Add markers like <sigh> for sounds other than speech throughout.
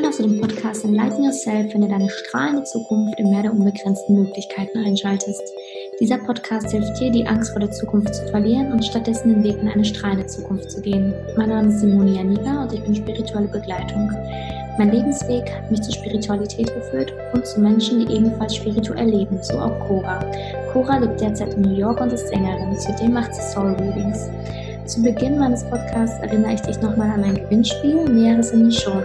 Schön, dass du den Podcast Enlighten Yourself, finde deine strahlende Zukunft im Meer der unbegrenzten Möglichkeiten einschaltest. Dieser Podcast hilft dir, die Angst vor der Zukunft zu verlieren und stattdessen den Weg in eine strahlende Zukunft zu gehen. Mein Name ist Simone Janiga und ich bin spirituelle Begleitung. Mein Lebensweg hat mich zur Spiritualität geführt und zu Menschen, die ebenfalls spirituell leben, so auch Cora. Cora lebt derzeit in New York und ist Sängerin, zudem macht sie Soul Readings. Zu Beginn meines Podcasts erinnere ich dich nochmal an mein Gewinnspiel, Näheres in die Show.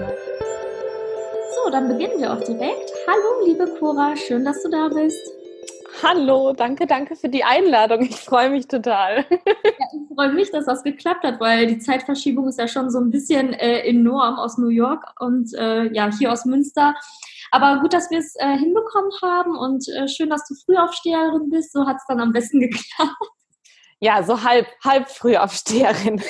Dann beginnen wir auch direkt. Hallo, liebe Cora, schön, dass du da bist. Hallo, danke, danke für die Einladung. Ich freue mich total. Ja, ich freue mich, dass das geklappt hat, weil die Zeitverschiebung ist ja schon so ein bisschen äh, enorm aus New York und äh, ja, hier aus Münster. Aber gut, dass wir es äh, hinbekommen haben und äh, schön, dass du Frühaufsteherin bist. So hat es dann am besten geklappt. Ja, so halb, halb Frühaufsteherin.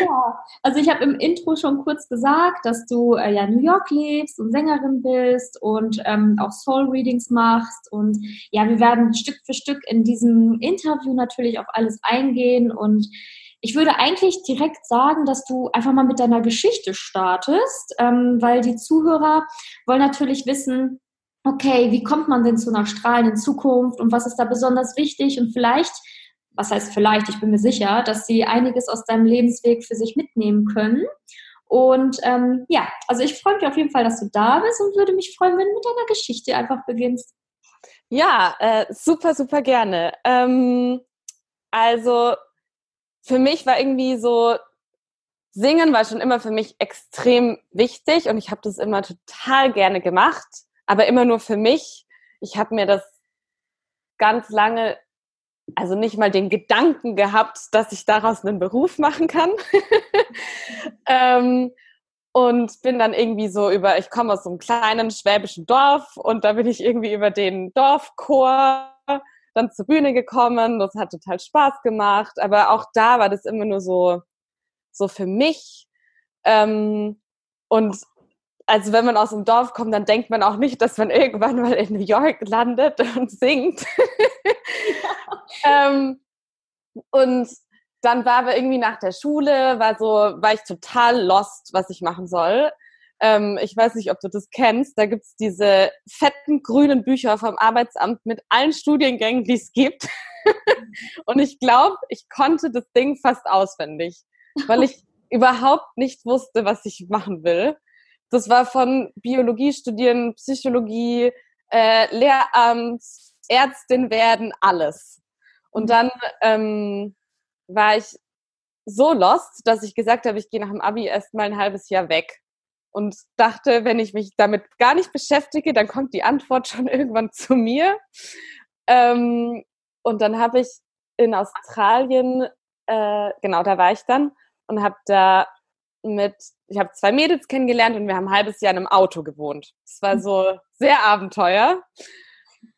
Ja, also ich habe im Intro schon kurz gesagt, dass du äh, ja New York lebst und Sängerin bist und ähm, auch Soul Readings machst. Und ja, wir werden Stück für Stück in diesem Interview natürlich auf alles eingehen. Und ich würde eigentlich direkt sagen, dass du einfach mal mit deiner Geschichte startest, ähm, weil die Zuhörer wollen natürlich wissen, okay, wie kommt man denn zu einer strahlenden Zukunft und was ist da besonders wichtig und vielleicht, was heißt vielleicht, ich bin mir sicher, dass sie einiges aus deinem Lebensweg für sich mitnehmen können. Und ähm, ja, also ich freue mich auf jeden Fall, dass du da bist und würde mich freuen, wenn du mit deiner Geschichte einfach beginnst. Ja, äh, super, super gerne. Ähm, also für mich war irgendwie so, Singen war schon immer für mich extrem wichtig und ich habe das immer total gerne gemacht aber immer nur für mich. Ich habe mir das ganz lange, also nicht mal den Gedanken gehabt, dass ich daraus einen Beruf machen kann. <laughs> ähm, und bin dann irgendwie so über, ich komme aus so einem kleinen schwäbischen Dorf und da bin ich irgendwie über den Dorfchor dann zur Bühne gekommen. Das hat total Spaß gemacht, aber auch da war das immer nur so, so für mich. Ähm, und also wenn man aus dem Dorf kommt, dann denkt man auch nicht, dass man irgendwann mal in New York landet <laughs> und singt. Ja. ähm, und dann war aber irgendwie nach der Schule, war so, war ich total lost, was ich machen soll. Ähm, ich weiß nicht, ob du das kennst. Da gibt's diese fetten grünen Bücher vom Arbeitsamt mit allen Studiengängen, die es gibt. <laughs> und ich glaube, ich konnte das Ding fast auswendig, weil ich <laughs> überhaupt nicht wusste, was ich machen will. Das war von Biologie studieren, Psychologie, äh, Lehramt, Ärztin werden, alles. Und mhm. dann ähm, war ich so lost, dass ich gesagt habe, ich gehe nach dem Abi erst mal ein halbes Jahr weg. Und dachte, wenn ich mich damit gar nicht beschäftige, dann kommt die Antwort schon <laughs> irgendwann zu mir. Ähm, und dann habe ich in Australien, äh, genau, da war ich dann und habe da mit, ich habe zwei Mädels kennengelernt und wir haben ein halbes Jahr in einem Auto gewohnt. Es war so sehr Abenteuer.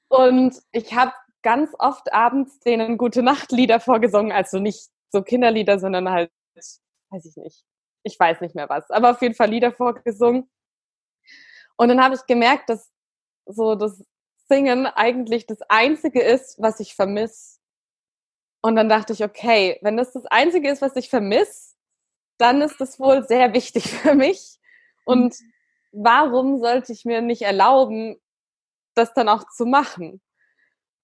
Und ich habe ganz oft abends denen gute Nachtlieder vorgesungen, also nicht so Kinderlieder, sondern halt, weiß ich nicht, ich weiß nicht mehr was, aber auf jeden Fall Lieder vorgesungen. Und dann habe ich gemerkt, dass so das Singen eigentlich das Einzige ist, was ich vermisse. Und dann dachte ich, okay, wenn das das Einzige ist, was ich vermisse, dann ist das wohl sehr wichtig <laughs> für mich. Und warum sollte ich mir nicht erlauben, das dann auch zu machen?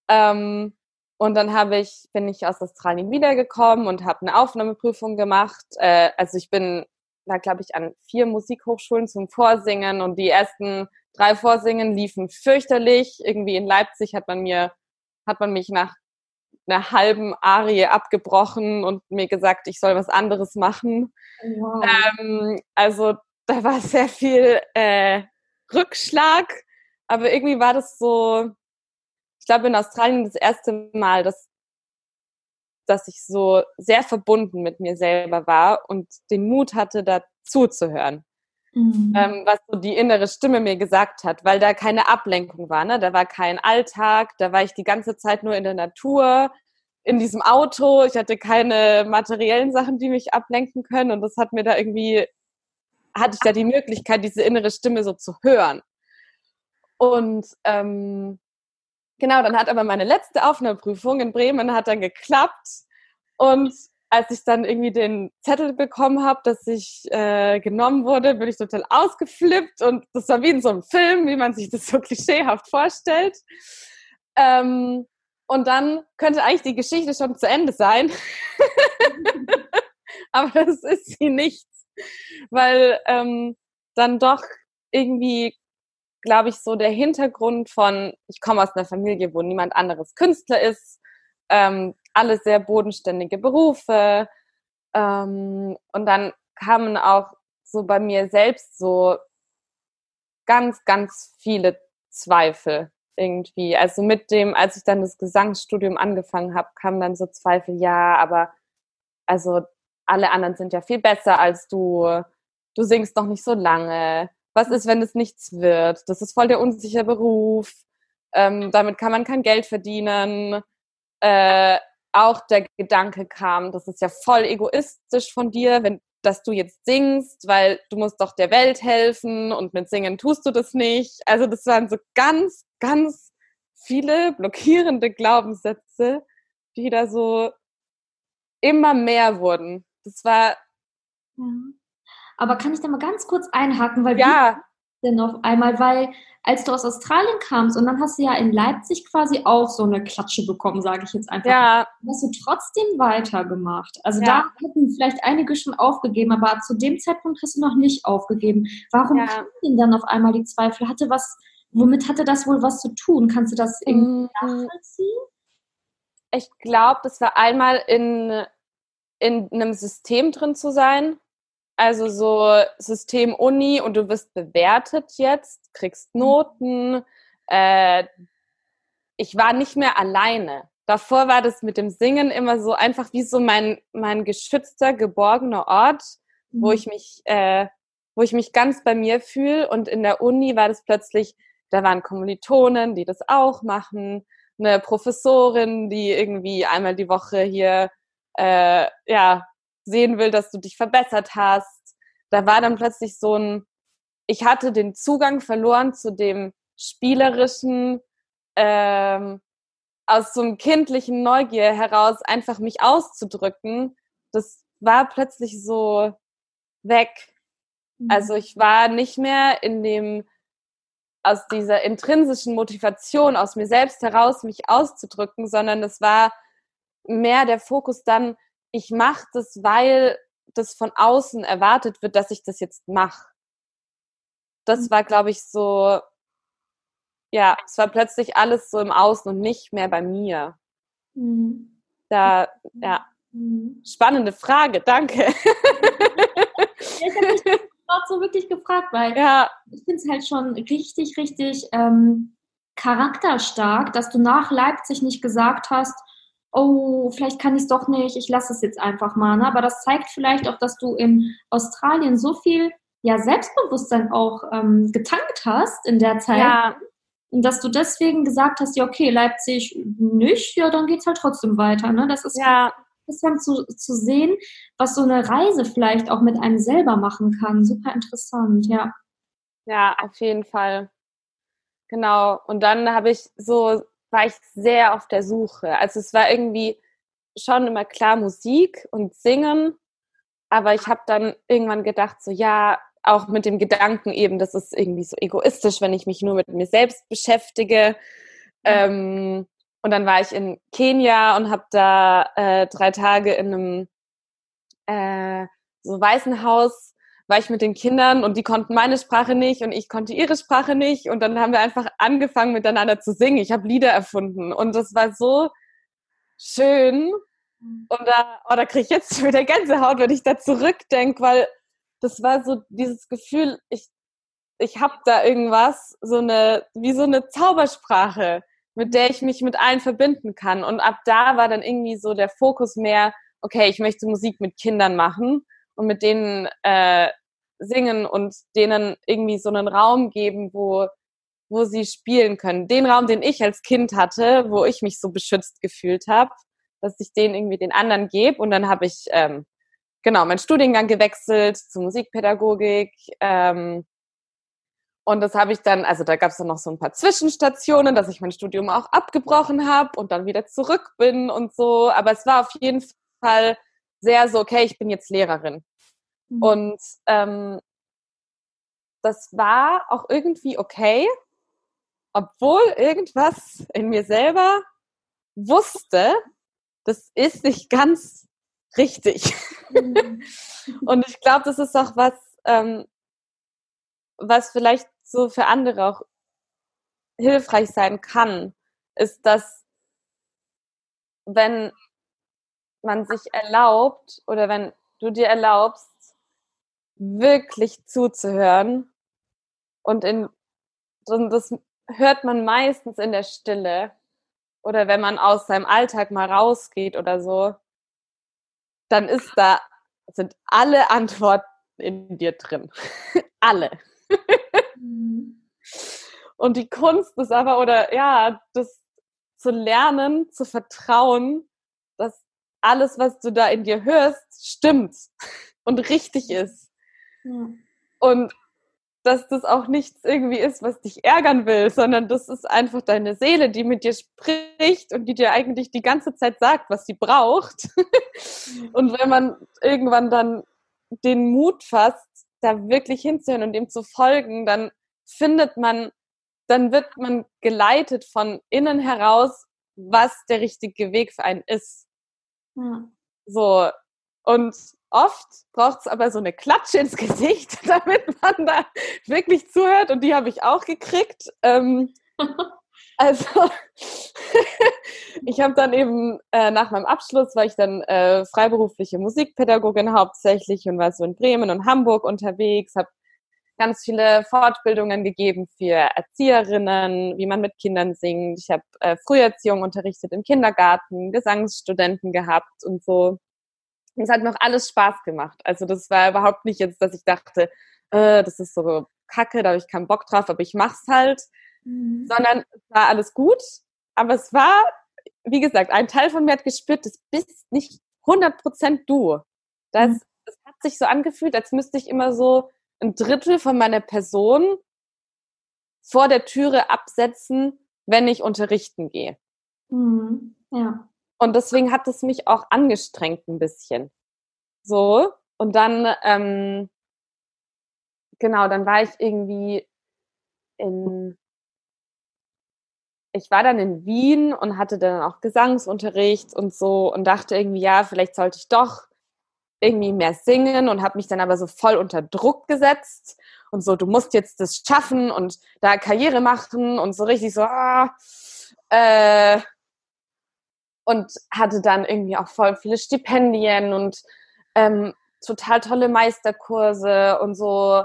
Ähm, und dann habe ich, bin ich aus Australien wiedergekommen und habe eine Aufnahmeprüfung gemacht. Äh, also ich bin da, glaube ich, an vier Musikhochschulen zum Vorsingen und die ersten drei Vorsingen liefen fürchterlich. Irgendwie in Leipzig hat man mir, hat man mich nach einer halben Arie abgebrochen und mir gesagt, ich soll was anderes machen. Wow. Ähm, also da war sehr viel äh, Rückschlag, aber irgendwie war das so, ich glaube in Australien das erste Mal, dass, dass ich so sehr verbunden mit mir selber war und den Mut hatte, dazu zu hören. Mhm. Ähm, was so die innere Stimme mir gesagt hat, weil da keine Ablenkung war. Ne? Da war kein Alltag, da war ich die ganze Zeit nur in der Natur, in diesem Auto. Ich hatte keine materiellen Sachen, die mich ablenken können. Und das hat mir da irgendwie, hatte ich da die Möglichkeit, diese innere Stimme so zu hören. Und ähm, genau, dann hat aber meine letzte Aufnahmeprüfung in Bremen hat dann geklappt. Und als ich dann irgendwie den Zettel bekommen habe, dass ich äh, genommen wurde, bin ich total ausgeflippt und das war wie in so einem Film, wie man sich das so <laughs> klischeehaft vorstellt. Ähm, und dann könnte eigentlich die Geschichte schon zu Ende sein. <laughs> Aber das ist sie nicht, weil ähm, dann doch irgendwie, glaube ich, so der Hintergrund von, ich komme aus einer Familie, wo niemand anderes Künstler ist, ähm, alle sehr bodenständige Berufe. Ähm, und dann kamen auch so bei mir selbst so ganz, ganz viele Zweifel irgendwie. Also mit dem, als ich dann das Gesangsstudium angefangen habe, kamen dann so Zweifel, ja, aber also alle anderen sind ja viel besser als du. Du singst noch nicht so lange. Was ist, wenn es nichts wird? Das ist voll der unsichere Beruf. Ähm, damit kann man kein Geld verdienen. Äh, auch der Gedanke kam, das ist ja voll egoistisch von dir, wenn, dass du jetzt singst, weil du musst doch der Welt helfen und mit Singen tust du das nicht. Also das waren so ganz, ganz viele blockierende Glaubenssätze, die da so immer mehr wurden. Das war. Ja. Aber kann ich da mal ganz kurz einhaken, weil ja. Denn auf einmal, weil als du aus Australien kamst und dann hast du ja in Leipzig quasi auch so eine Klatsche bekommen, sage ich jetzt einfach. Ja. Hast du trotzdem weitergemacht? Also ja. da hätten vielleicht einige schon aufgegeben, aber zu dem Zeitpunkt hast du noch nicht aufgegeben. Warum ja. kamen denn dann auf einmal die Zweifel? Hatte was, womit hatte das wohl was zu tun? Kannst du das irgendwie mhm. nachvollziehen? Ich glaube, das war einmal in, in einem System drin zu sein, also so System Uni und du wirst bewertet jetzt, kriegst mhm. Noten. Äh, ich war nicht mehr alleine. Davor war das mit dem Singen immer so einfach wie so mein, mein geschützter, geborgener Ort, mhm. wo ich mich, äh, wo ich mich ganz bei mir fühle. Und in der Uni war das plötzlich, da waren Kommilitonen, die das auch machen, eine Professorin, die irgendwie einmal die Woche hier äh, ja sehen will, dass du dich verbessert hast. Da war dann plötzlich so ein, ich hatte den Zugang verloren zu dem spielerischen, ähm, aus so einem kindlichen Neugier heraus einfach mich auszudrücken. Das war plötzlich so weg. Mhm. Also ich war nicht mehr in dem, aus dieser intrinsischen Motivation aus mir selbst heraus mich auszudrücken, sondern es war mehr der Fokus dann, ich mache das, weil das von außen erwartet wird, dass ich das jetzt mache. Das mhm. war, glaube ich, so, ja, es war plötzlich alles so im Außen und nicht mehr bei mir. Mhm. Da, ja, mhm. spannende Frage, danke. Ich habe mich <laughs> gerade so wirklich gefragt, weil ja. ich finde es halt schon richtig, richtig ähm, charakterstark, dass du nach Leipzig nicht gesagt hast, oh, vielleicht kann ich es doch nicht, ich lasse es jetzt einfach mal. Ne? Aber das zeigt vielleicht auch, dass du in Australien so viel ja, Selbstbewusstsein auch ähm, getankt hast in der Zeit. Ja. Und dass du deswegen gesagt hast, ja, okay, Leipzig nicht, ja, dann geht es halt trotzdem weiter. Ne? Das ist ja. interessant zu, zu sehen, was so eine Reise vielleicht auch mit einem selber machen kann. Super interessant, ja. Ja, auf jeden Fall. Genau. Und dann habe ich so war ich sehr auf der Suche. Also es war irgendwie schon immer klar Musik und Singen, aber ich habe dann irgendwann gedacht, so ja, auch mit dem Gedanken eben, das ist irgendwie so egoistisch, wenn ich mich nur mit mir selbst beschäftige. Ähm, und dann war ich in Kenia und habe da äh, drei Tage in einem äh, so Waisenhaus war ich mit den Kindern und die konnten meine Sprache nicht und ich konnte ihre Sprache nicht und dann haben wir einfach angefangen miteinander zu singen. Ich habe Lieder erfunden und das war so schön und da, oh, da kriege ich jetzt <laughs> wieder Gänsehaut, wenn ich da zurückdenke, weil das war so dieses Gefühl, ich, ich habe da irgendwas, so eine, wie so eine Zaubersprache, mit der ich mich mit allen verbinden kann. Und ab da war dann irgendwie so der Fokus mehr, okay, ich möchte Musik mit Kindern machen und mit denen äh, singen und denen irgendwie so einen Raum geben, wo, wo sie spielen können. Den Raum, den ich als Kind hatte, wo ich mich so beschützt gefühlt habe, dass ich den irgendwie den anderen gebe. Und dann habe ich ähm, genau meinen Studiengang gewechselt zur Musikpädagogik. Ähm, und das habe ich dann, also da gab es dann noch so ein paar Zwischenstationen, dass ich mein Studium auch abgebrochen habe und dann wieder zurück bin und so. Aber es war auf jeden Fall sehr so, okay, ich bin jetzt Lehrerin. Mhm. Und ähm, das war auch irgendwie okay, obwohl irgendwas in mir selber wusste, das ist nicht ganz richtig. Mhm. <laughs> Und ich glaube, das ist auch was, ähm, was vielleicht so für andere auch hilfreich sein kann, ist, dass wenn man sich erlaubt oder wenn du dir erlaubst, wirklich zuzuhören und in und das hört man meistens in der Stille oder wenn man aus seinem Alltag mal rausgeht oder so, dann ist da sind alle Antworten in dir drin. <laughs> alle. Mhm. Und die Kunst ist aber, oder ja, das zu lernen, zu vertrauen, dass alles, was du da in dir hörst, stimmt und richtig ist. Ja. Und dass das auch nichts irgendwie ist, was dich ärgern will, sondern das ist einfach deine Seele, die mit dir spricht und die dir eigentlich die ganze Zeit sagt, was sie braucht. und wenn man irgendwann dann den Mut fasst, da wirklich hinzuhören und dem zu folgen, dann findet man dann wird man geleitet von innen heraus, was der richtige Weg für einen ist. Ja. So. Und oft braucht es aber so eine Klatsche ins Gesicht, <laughs> damit man da wirklich zuhört. Und die habe ich auch gekriegt. Ähm, <laughs> also <laughs> ich habe dann eben äh, nach meinem Abschluss war ich dann äh, freiberufliche Musikpädagogin hauptsächlich und war so in Bremen und Hamburg unterwegs, habe ganz viele Fortbildungen gegeben für Erzieherinnen, wie man mit Kindern singt. Ich habe äh, Früherziehung unterrichtet im Kindergarten, Gesangsstudenten gehabt und so. Es hat mir auch alles Spaß gemacht. Also das war überhaupt nicht jetzt, dass ich dachte, äh, das ist so kacke, da habe ich keinen Bock drauf, aber ich mach's halt. Mhm. Sondern es war alles gut. Aber es war, wie gesagt, ein Teil von mir hat gespürt, das bist nicht 100% du. Das, mhm. das hat sich so angefühlt, als müsste ich immer so ein Drittel von meiner Person vor der Türe absetzen, wenn ich unterrichten gehe. Mhm. Ja. Und deswegen hat es mich auch angestrengt ein bisschen. So. Und dann, ähm, genau, dann war ich irgendwie in, ich war dann in Wien und hatte dann auch Gesangsunterricht und so und dachte irgendwie, ja, vielleicht sollte ich doch irgendwie mehr singen und habe mich dann aber so voll unter Druck gesetzt und so, du musst jetzt das schaffen und da Karriere machen und so richtig so, ah, äh, und hatte dann irgendwie auch voll viele Stipendien und ähm, total tolle Meisterkurse und so.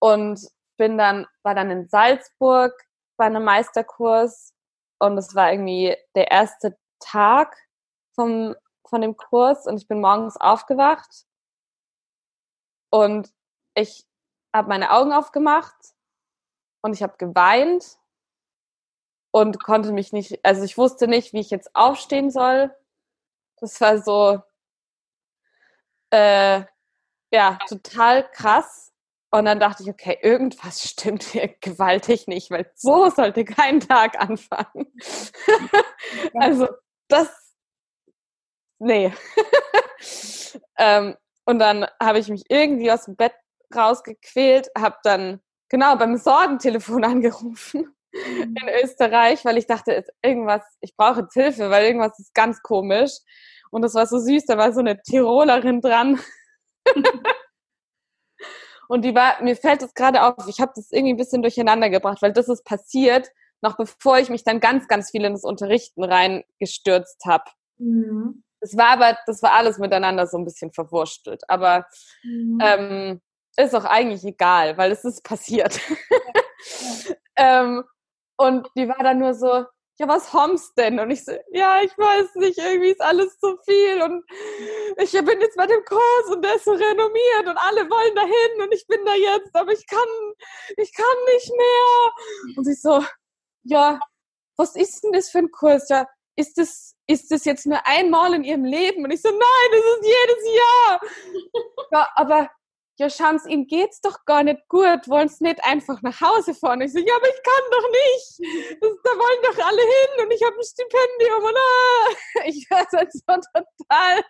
Und bin dann, war dann in Salzburg bei einem Meisterkurs und es war irgendwie der erste Tag vom von dem Kurs und ich bin morgens aufgewacht und ich habe meine Augen aufgemacht und ich habe geweint und konnte mich nicht, also ich wusste nicht, wie ich jetzt aufstehen soll. Das war so, äh, ja, total krass. Und dann dachte ich, okay, irgendwas <laughs> stimmt hier gewaltig nicht, weil so sollte kein Tag anfangen. <laughs> also das nee. <laughs> ähm, und dann habe ich mich irgendwie aus dem Bett rausgequält, habe dann genau beim Sorgentelefon angerufen. In Österreich, weil ich dachte, irgendwas, ich brauche jetzt Hilfe, weil irgendwas ist ganz komisch. Und das war so süß, da war so eine Tirolerin dran. <laughs> und die war, mir fällt es gerade auf, ich habe das irgendwie ein bisschen durcheinander gebracht, weil das ist passiert, noch bevor ich mich dann ganz, ganz viel in das Unterrichten reingestürzt habe. Mhm. Das war aber, das war alles miteinander so ein bisschen verwurstelt. Aber mhm. ähm, ist auch eigentlich egal, weil es ist passiert. Ja. <laughs> ähm, und die war dann nur so, ja, was hommst denn? Und ich so, ja, ich weiß nicht, irgendwie ist alles zu viel und ich bin jetzt bei dem Kurs und der ist so renommiert und alle wollen dahin und ich bin da jetzt, aber ich kann, ich kann nicht mehr. Und sie so, ja, was ist denn das für ein Kurs? Ja, ist das, ist das jetzt nur einmal in ihrem Leben? Und ich so, nein, das ist jedes Jahr. ja, aber ja, schauen Sie, Ihnen geht's doch gar nicht gut. Wollen Sie nicht einfach nach Hause fahren? Ich so, ja, aber ich kann doch nicht. Das, da wollen doch alle hin und ich habe ein Stipendium und <laughs> ah, ich war halt so total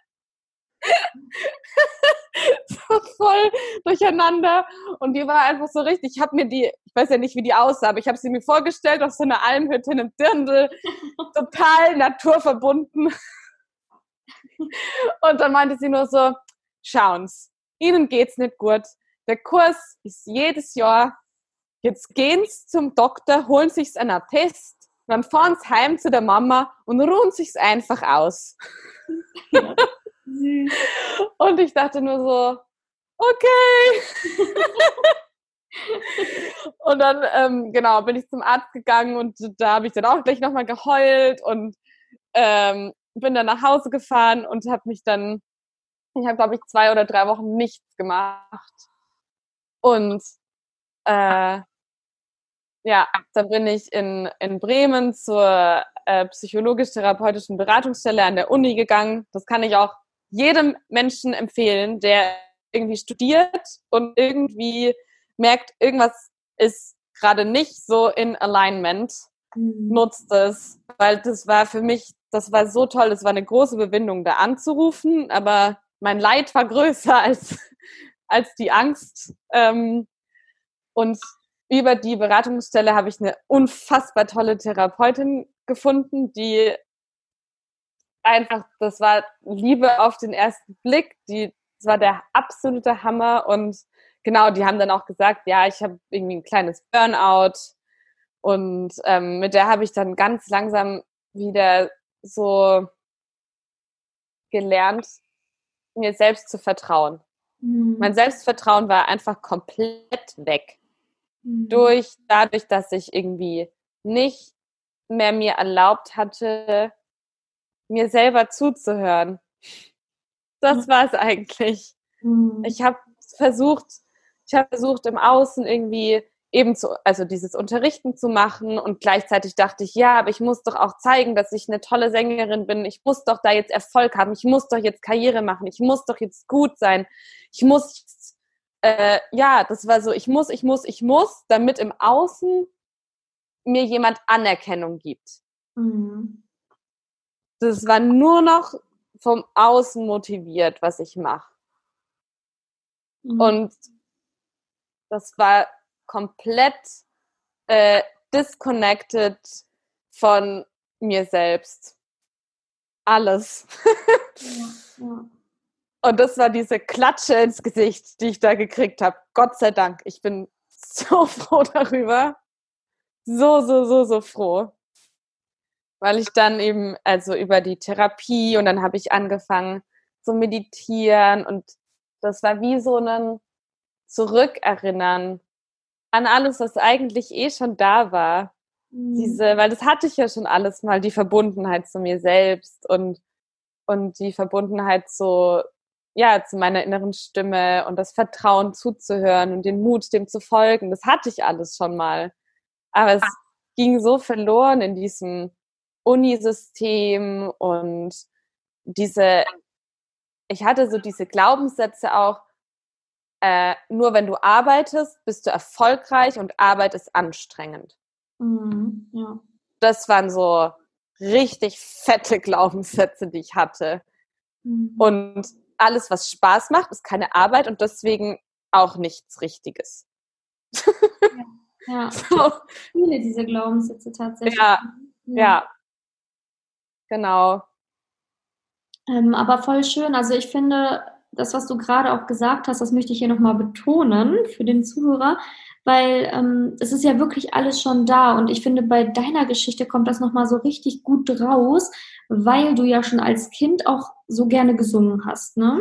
<laughs> voll durcheinander. Und die war einfach so richtig, ich habe mir die, ich weiß ja nicht, wie die aussah, aber ich habe sie mir vorgestellt auf so einer Almhütte in einem Dirndl, <laughs> total naturverbunden. Und dann meinte sie nur so, schauen's, Ihnen geht's nicht gut. Der Kurs ist jedes Jahr. Jetzt gehen's zum Doktor, holen sich's einen Attest, dann fahren's heim zu der Mama und ruhen sich's einfach aus. Ja. <laughs> und ich dachte nur so, okay. <laughs> und dann, ähm, genau, bin ich zum Arzt gegangen und da habe ich dann auch gleich nochmal geheult und ähm, bin dann nach Hause gefahren und habe mich dann, ich habe glaube ich zwei oder drei Wochen nichts gemacht. Und äh, ja, dann bin ich in, in Bremen zur äh, psychologisch-therapeutischen Beratungsstelle an der Uni gegangen. Das kann ich auch jedem Menschen empfehlen, der irgendwie studiert und irgendwie merkt, irgendwas ist gerade nicht so in Alignment, mhm. nutzt es, weil das war für mich das war so toll. Das war eine große Überwindung, da anzurufen, aber mein Leid war größer <laughs> als, als die Angst. Ähm, und über die Beratungsstelle habe ich eine unfassbar tolle Therapeutin gefunden, die einfach, das war Liebe auf den ersten Blick, die, das war der absolute Hammer und genau, die haben dann auch gesagt, ja, ich habe irgendwie ein kleines Burnout und ähm, mit der habe ich dann ganz langsam wieder so gelernt, mir selbst zu vertrauen. Mhm. Mein Selbstvertrauen war einfach komplett weg. Mhm. Durch, dadurch, dass ich irgendwie nicht mehr mir erlaubt hatte, mir selber zuzuhören. Das war es eigentlich. Mhm. Ich habe versucht, ich habe versucht, im Außen irgendwie eben zu, also dieses Unterrichten zu machen und gleichzeitig dachte ich, ja, aber ich muss doch auch zeigen, dass ich eine tolle Sängerin bin. Ich muss doch da jetzt Erfolg haben. Ich muss doch jetzt Karriere machen. Ich muss doch jetzt gut sein. Ich muss, äh, ja, das war so, ich muss, ich muss, ich muss, damit im Außen mir jemand Anerkennung gibt. Mhm. Das war nur noch vom Außen motiviert, was ich mache. Mhm. Und das war komplett äh, disconnected von mir selbst. Alles. <laughs> ja, ja. Und das war diese Klatsche ins Gesicht, die ich da gekriegt habe. Gott sei Dank. Ich bin <laughs> so froh darüber. So, so, so, so froh. Weil ich dann eben, also über die Therapie und dann habe ich angefangen zu meditieren und das war wie so ein Zurückerinnern an alles, was eigentlich eh schon da war. Mhm. Diese, weil das hatte ich ja schon alles mal, die Verbundenheit zu mir selbst und, und die Verbundenheit zu, ja, zu meiner inneren Stimme und das Vertrauen zuzuhören und den Mut, dem zu folgen. Das hatte ich alles schon mal. Aber es ging so verloren in diesem Unisystem und diese, ich hatte so diese Glaubenssätze auch, äh, nur wenn du arbeitest, bist du erfolgreich und Arbeit ist anstrengend. Mhm, ja. Das waren so richtig fette Glaubenssätze, die ich hatte. Mhm. Und alles, was Spaß macht, ist keine Arbeit und deswegen auch nichts Richtiges. <laughs> Ja, ja. <laughs> So. viele diese Glaubenssätze tatsächlich. Ja, ja. ja. genau. Ähm, aber voll schön. Also ich finde, das, was du gerade auch gesagt hast, das möchte ich hier nochmal betonen für den Zuhörer, weil ähm, es ist ja wirklich alles schon da und ich finde, bei deiner Geschichte kommt das nochmal so richtig gut raus, weil du ja schon als Kind auch so gerne gesungen hast. Ne?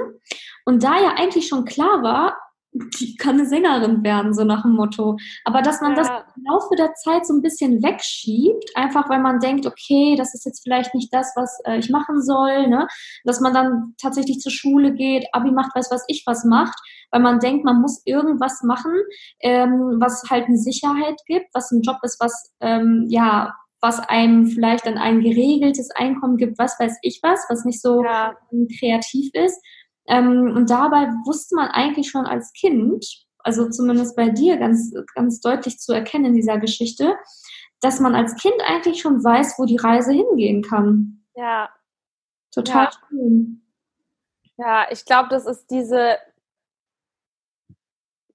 Und da ja eigentlich schon klar war, die kann eine Sängerin werden, so nach dem Motto. Aber dass man ja. das im Laufe der Zeit so ein bisschen wegschiebt, einfach weil man denkt, okay, das ist jetzt vielleicht nicht das, was äh, ich machen soll, ne? dass man dann tatsächlich zur Schule geht, Abi macht, weiß was ich was macht, weil man denkt, man muss irgendwas machen, ähm, was halt eine Sicherheit gibt, was ein Job ist, was ähm, ja was einem vielleicht dann ein geregeltes Einkommen gibt, was weiß ich was, was nicht so ja. kreativ ist. Ähm, und dabei wusste man eigentlich schon als Kind, also zumindest bei dir ganz, ganz deutlich zu erkennen in dieser Geschichte, dass man als Kind eigentlich schon weiß, wo die Reise hingehen kann. Ja. Total ja. schön. Ja, ich glaube, das ist diese,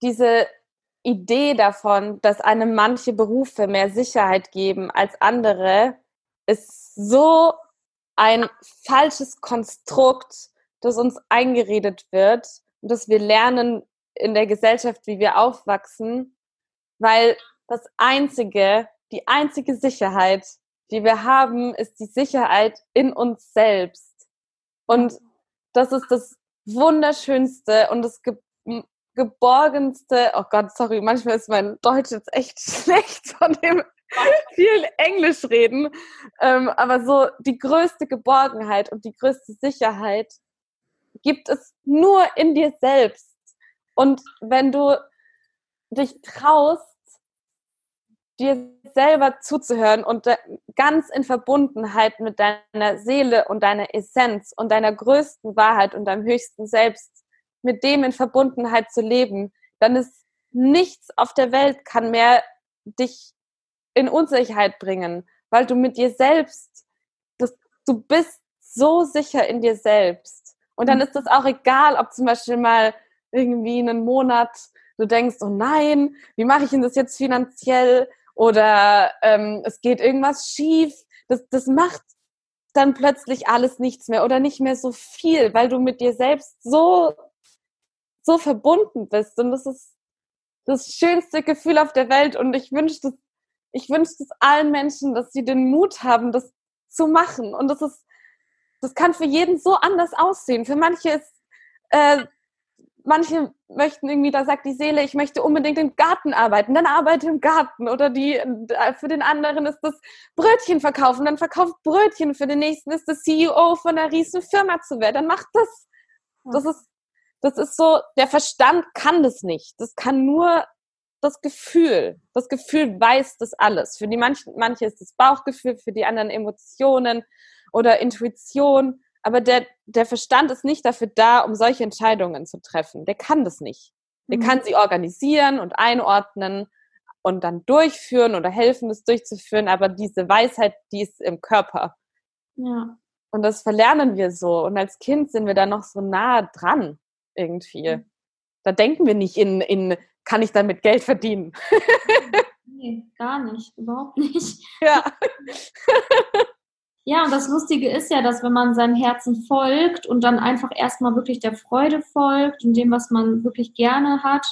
diese Idee davon, dass einem manche Berufe mehr Sicherheit geben als andere, ist so ein falsches Konstrukt, das uns eingeredet wird und das wir lernen in der Gesellschaft, wie wir aufwachsen, weil das einzige, die einzige Sicherheit, die wir haben, ist die Sicherheit in uns selbst. Und das ist das Wunderschönste und das Ge geborgenste, oh Gott, sorry, manchmal ist mein Deutsch jetzt echt <laughs> schlecht von dem viel Englisch reden, ähm, aber so die größte Geborgenheit und die größte Sicherheit gibt es nur in dir selbst. Und wenn du dich traust, dir selber zuzuhören und ganz in Verbundenheit mit deiner Seele und deiner Essenz und deiner größten Wahrheit und deinem höchsten Selbst, mit dem in Verbundenheit zu leben, dann ist nichts auf der Welt kann mehr dich in Unsicherheit bringen, weil du mit dir selbst, das, du bist so sicher in dir selbst. Und dann mhm. ist es auch egal, ob zum Beispiel mal irgendwie einen Monat du denkst, oh nein, wie mache ich denn das jetzt finanziell? Oder ähm, es geht irgendwas schief. Das, das macht dann plötzlich alles nichts mehr oder nicht mehr so viel, weil du mit dir selbst so, so verbunden bist. Und das ist das schönste Gefühl auf der Welt. Und ich wünsche das ich wünsche es allen Menschen, dass sie den Mut haben, das zu machen. Und das ist, das kann für jeden so anders aussehen. Für manche ist, äh, manche möchten irgendwie, da sagt die Seele, ich möchte unbedingt im Garten arbeiten, dann arbeite im Garten. Oder die, äh, für den anderen ist das Brötchen verkaufen, dann verkauft Brötchen. Für den nächsten ist das CEO von einer riesen Firma zu werden, dann macht das. Das ist, das ist so, der Verstand kann das nicht. Das kann nur das Gefühl. Das Gefühl weiß das alles. Für die manchen, manche ist das Bauchgefühl, für die anderen Emotionen oder Intuition. Aber der, der Verstand ist nicht dafür da, um solche Entscheidungen zu treffen. Der kann das nicht. Der mhm. kann sie organisieren und einordnen und dann durchführen oder helfen, das durchzuführen. Aber diese Weisheit, die ist im Körper. Ja. Und das verlernen wir so. Und als Kind sind wir da noch so nah dran irgendwie. Mhm. Da denken wir nicht in, in kann ich damit Geld verdienen? nee, gar nicht, überhaupt nicht. Ja. <laughs> <laughs> Ja, und das Lustige ist ja, dass wenn man seinem Herzen folgt und dann einfach erstmal wirklich der Freude folgt und dem, was man wirklich gerne hat,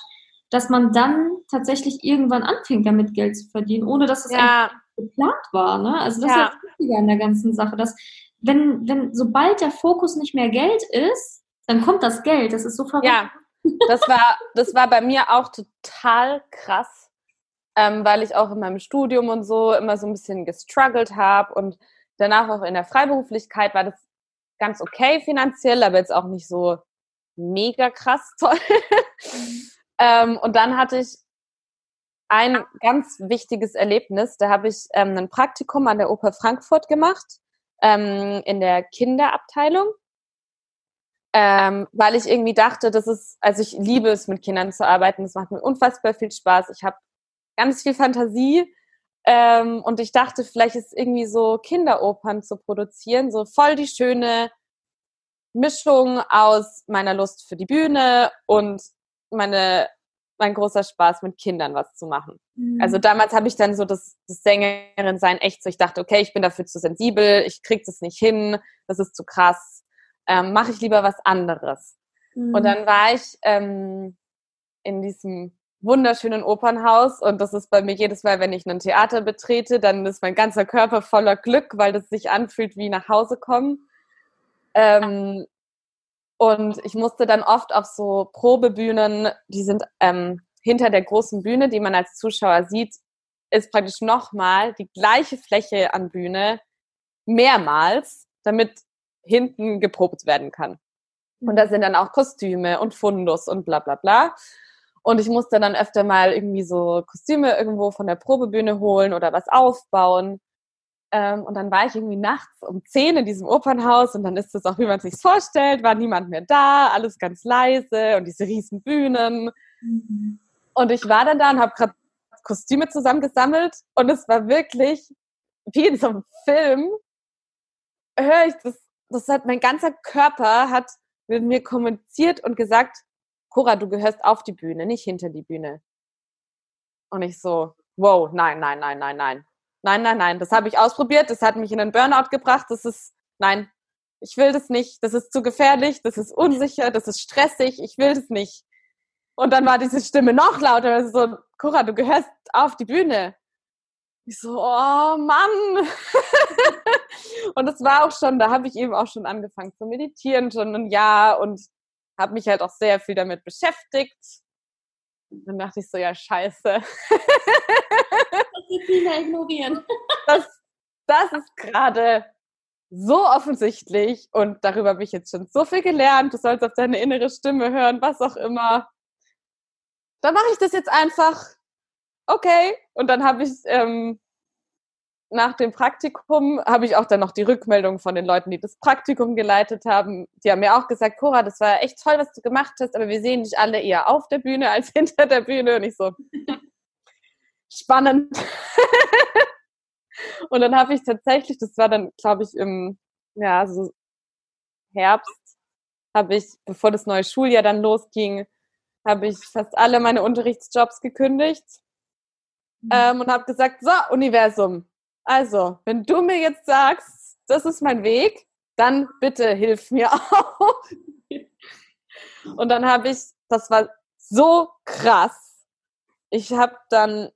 dass man dann tatsächlich irgendwann anfängt, damit Geld zu verdienen, ohne dass es ja. geplant war. Ne? Also das ja. ist das Wichtige an der ganzen Sache, dass wenn, wenn sobald der Fokus nicht mehr Geld ist, dann kommt das Geld. Das ist so verrückt. Ja, das war, das war bei mir auch total krass, ähm, weil ich auch in meinem Studium und so immer so ein bisschen gestruggelt habe und danach auch in der Freiberuflichkeit war das ganz okay finanziell, aber jetzt auch nicht so mega krass <laughs> toll. ähm, und dann hatte ich ein ganz wichtiges Erlebnis. Da habe ich ähm, ein Praktikum an der Oper Frankfurt gemacht, ähm, in der Kinderabteilung ähm, weil ich irgendwie dachte, das ist, also ich liebe es, mit Kindern zu arbeiten. Das macht mir unfassbar viel Spaß. Ich habe ganz viel Fantasie ähm, und ich dachte, vielleicht ist irgendwie so Kinderopern zu produzieren, so voll die schöne Mischung aus meiner Lust für die Bühne und meine mein großer Spaß mit Kindern was zu machen. Mhm. Also damals habe ich dann so das, das Sängerin sein echt so, ich dachte, okay, ich bin dafür zu sensibel, ich krieg das nicht hin, das ist zu krass ähm, mache ich lieber was anderes. Mhm. Und dann war ich ähm, in diesem wunderschönen Opernhaus und das ist bei mir jedes Mal, wenn ich ein Theater betrete, dann ist mein ganzer Körper voller Glück, weil das sich anfühlt wie nach Hause kommen. Ähm, und ich musste dann oft auf so Probebühnen, die sind ähm, hinter der großen Bühne, die man als Zuschauer sieht, ist praktisch nochmal die gleiche Fläche an Bühne mehrmals, damit hinten geprobt werden kann. Und da sind dann auch Kostüme und Fundus und bla bla bla. Und ich musste dann öfter mal irgendwie so Kostüme irgendwo von der Probebühne holen oder was aufbauen. Ähm, und dann war ich irgendwie nachts um 10 in diesem Opernhaus und dann ist es auch, wie man sich vorstellt, war niemand mehr da, alles ganz leise und diese riesen Bühnen. Mhm. Und ich war dann da und habe gerade Kostüme zusammengesammelt und es war wirklich wie in so einem Film, höre ich das das hat mein ganzer Körper hat mit mir kommuniziert und gesagt, Cora, du gehörst auf die Bühne, nicht hinter die Bühne. Und ich so, wow, nein, nein, nein, nein, nein. Nein, nein, nein, das habe ich ausprobiert, das hat mich in einen Burnout gebracht, das ist, nein, ich will das nicht, das ist zu gefährlich, das ist unsicher, das ist stressig, ich will das nicht. Und dann war diese Stimme noch lauter, so, Cora, du gehörst auf die Bühne. Ich so, oh Mann. <laughs> und das war auch schon, da habe ich eben auch schon angefangen zu meditieren, schon ein Jahr und habe mich halt auch sehr viel damit beschäftigt. dann dachte ich so, ja, scheiße. das wieder ignorieren. <laughs> Das, das ist gerade so offensichtlich und darüber habe ich jetzt schon so viel gelernt. Du sollst auf deine innere Stimme hören, was auch immer. Dann mache ich das jetzt einfach okay. Und dann habe ich ähm, nach dem Praktikum, habe ich auch dann noch die Rückmeldung von den Leuten, die das Praktikum geleitet haben. Die haben mir auch gesagt, Cora, das war echt toll, was du gemacht hast, aber wir sehen dich alle eher auf der Bühne als <laughs> hinter der Bühne. Und ich so, <laughs> spannend. <laughs> und dann habe ich tatsächlich, das war dann, glaube ich, im ja, so Herbst, habe ich, bevor das neue Schuljahr dann losging, habe ich fast alle meine Unterrichtsjobs gekündigt mhm. ähm, und habe gesagt, so, Universum, also, wenn du mir jetzt sagst, das ist mein Weg, dann bitte hilf mir <laughs> auch. und dann habe ich, das war so krass. Ich habe dann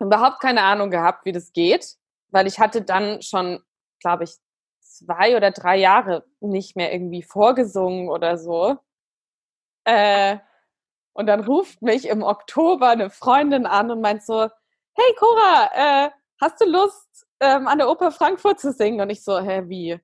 überhaupt keine Ahnung gehabt, wie das geht, weil ich hatte dann schon, glaube ich, zwei oder drei Jahre nicht mehr irgendwie vorgesungen oder so. Äh, und dann ruft mich im Oktober eine Freundin an und meint so, hey Cora, äh, hast du Lust, ähm, an der Oper Frankfurt zu singen? Und ich so, hä, wie?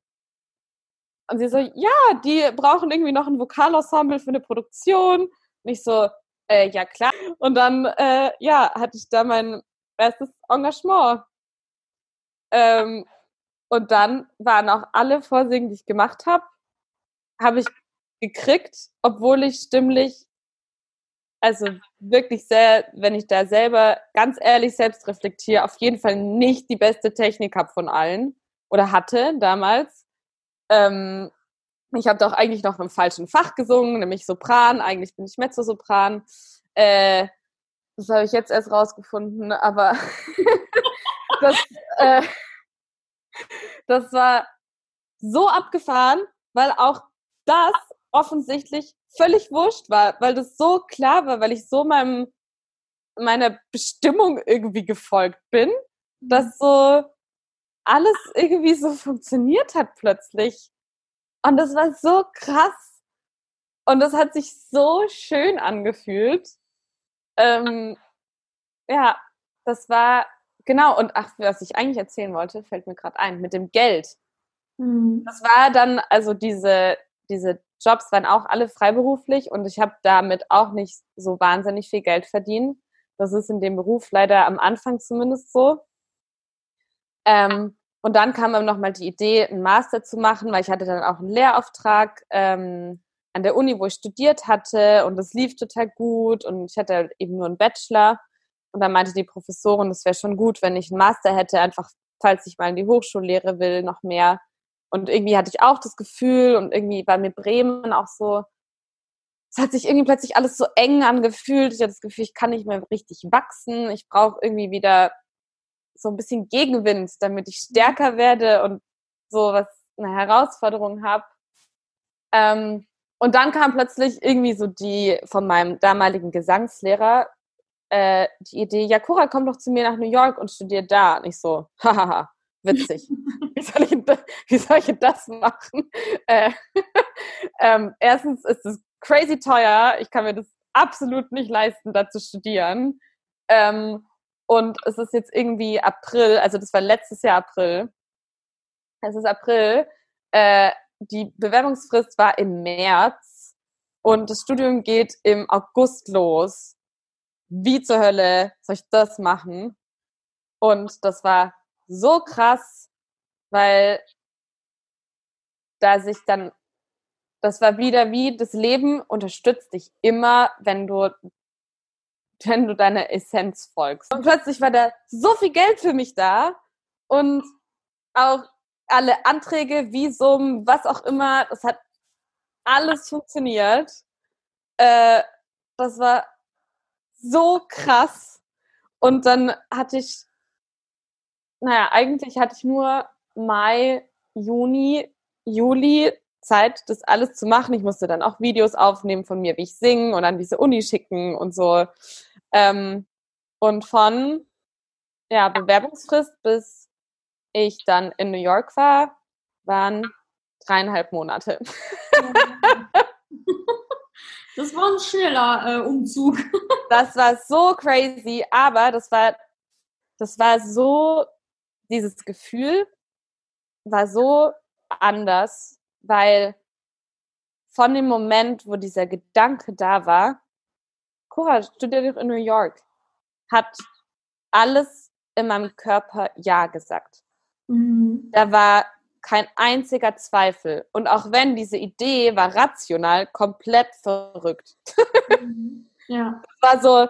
Und sie so, ja, die brauchen irgendwie noch ein Vokalensemble für eine Produktion. Und ich so, äh, ja klar. Und dann, äh, ja, hatte ich da mein erstes Engagement. Ähm, und dann waren auch alle Vorsingen, die ich gemacht habe, habe ich gekriegt, obwohl ich stimmlich also wirklich sehr, wenn ich da selber ganz ehrlich selbst reflektiere, auf jeden Fall nicht die beste Technik habe von allen oder hatte damals. Ähm, ich habe doch eigentlich noch im falschen Fach gesungen, nämlich Sopran. Eigentlich bin ich Mezzosopran. Äh, das habe ich jetzt erst rausgefunden, aber <laughs> das, äh, das war so abgefahren, weil auch das offensichtlich völlig wurscht war, weil das so klar war, weil ich so meinem, meiner Bestimmung irgendwie gefolgt bin, dass mhm. so alles irgendwie so funktioniert hat plötzlich. Und das war so krass. Und das hat sich so schön angefühlt. Ähm, ja, das war, genau, und ach, was ich eigentlich erzählen wollte, fällt mir gerade ein, mit dem Geld. Mhm. Das war dann also diese, diese Jobs waren auch alle freiberuflich und ich habe damit auch nicht so wahnsinnig viel Geld verdient. Das ist in dem Beruf leider am Anfang zumindest so. Ähm, und dann kam dann nochmal die Idee, einen Master zu machen, weil ich hatte dann auch einen Lehrauftrag ähm, an der Uni, wo ich studiert hatte und das lief total gut und ich hatte halt eben nur einen Bachelor. Und dann meinte die Professorin, das wäre schon gut, wenn ich einen Master hätte, einfach falls ich mal in die Hochschullehre will, noch mehr und irgendwie hatte ich auch das Gefühl und irgendwie war mir Bremen auch so, es hat sich irgendwie plötzlich alles so eng angefühlt. Ich hatte das Gefühl, ich kann nicht mehr richtig wachsen. Ich brauche irgendwie wieder so ein bisschen Gegenwind, damit ich stärker werde und so was eine Herausforderung habe. Ähm, und dann kam plötzlich irgendwie so die von meinem damaligen Gesangslehrer äh, die Idee, ja, Cora, komm doch zu mir nach New York und studier da. Und ich so, <laughs> hahaha, witzig. wie, soll ich, wie soll ich das machen? Äh, <laughs> ähm, erstens ist es crazy teuer. Ich kann mir das absolut nicht leisten, da zu studieren. Ähm, und es ist jetzt irgendwie April, also das war letztes Jahr April. Es ist April. Äh, die Bewerbungsfrist war im März und das Studium geht im August los. Wie zur Hölle soll ich das machen? Und das war so krass, weil da sich dann, das war wieder wie, das Leben unterstützt dich immer, wenn du, wenn du deiner Essenz folgst. Und plötzlich war da so viel Geld für mich da und auch alle Anträge, Visum, was auch immer, das hat alles funktioniert. Äh, das war so krass. Und dann hatte ich, naja, eigentlich hatte ich nur Mai, Juni, Juli Zeit, das alles zu machen. Ich musste dann auch Videos aufnehmen von mir, wie ich singe und an diese Uni schicken und so. Ähm, und von ja, Bewerbungsfrist bis ich dann in New York war, waren dreieinhalb Monate. <laughs> Das war ein schneller äh, Umzug. Das war so crazy, aber das war, das war so, dieses Gefühl war so anders, weil von dem Moment, wo dieser Gedanke da war, Cora studiert in New York, hat alles in meinem Körper Ja gesagt. Mhm. Da war kein einziger Zweifel. Und auch wenn diese Idee war rational komplett verrückt. Mhm. ja. <laughs> war so,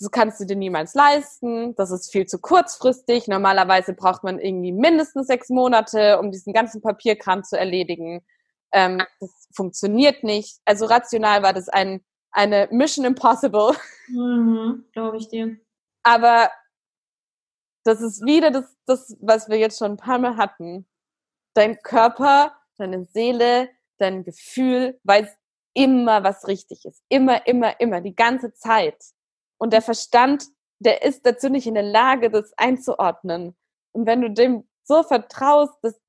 so kannst du dir niemals leisten, das ist viel zu kurzfristig. Normalerweise braucht man irgendwie mindestens sechs Monate, um diesen ganzen Papierkram zu erledigen. Ähm, das funktioniert nicht. Also rational war das ein, eine Mission Impossible. <laughs> Mhm, Glaube ich dir. Aber das ist wieder das, das, was wir jetzt schon ein paar Mal hatten. Dein Körper, deine Seele, dein Gefühl weiß immer, was richtig ist. Immer, immer, immer, die ganze Zeit. Und der Verstand, der ist dazu nicht in der Lage, das einzuordnen. Und wenn du dem so vertraust, dass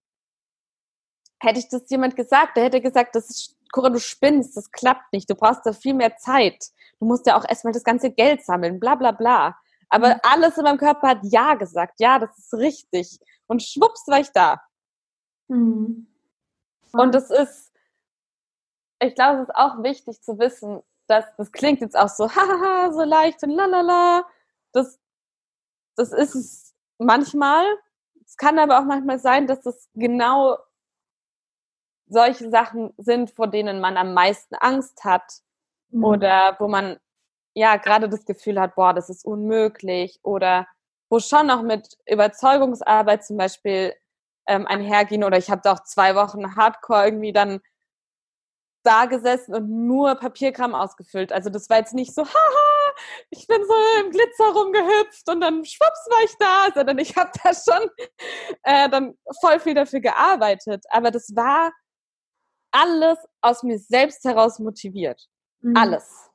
hätte ich das jemand gesagt, der hätte gesagt, das ist, Cora, du spinnst, das klappt nicht, du brauchst da viel mehr Zeit. Du musst ja auch erstmal das ganze Geld sammeln, bla bla bla. Aber mhm. alles in meinem Körper hat Ja gesagt, ja, das ist richtig. Und schwupps war ich da. Mhm. Und das ist, ich glaube, es ist auch wichtig zu wissen, das, das klingt jetzt auch so, <laughs> hahaha, so leicht und lalala. Das, das ist es manchmal. Es kann aber auch manchmal sein, dass das genau solche Sachen sind, vor denen man am meisten Angst hat mhm. oder wo man ja gerade das Gefühl hat, boah, das ist unmöglich oder wo schon noch mit Überzeugungsarbeit zum Beispiel ähm, einhergehen oder ich habe da auch zwei Wochen Hardcore irgendwie dann da gesessen und nur Papierkram ausgefüllt. Also das war jetzt nicht so, haha, ich bin so im Glitzer rumgehüpft und dann schwupps war ich da, sondern ich habe da schon äh, dann voll viel dafür gearbeitet. Aber das war alles aus mir selbst heraus motiviert. Mhm. Alles.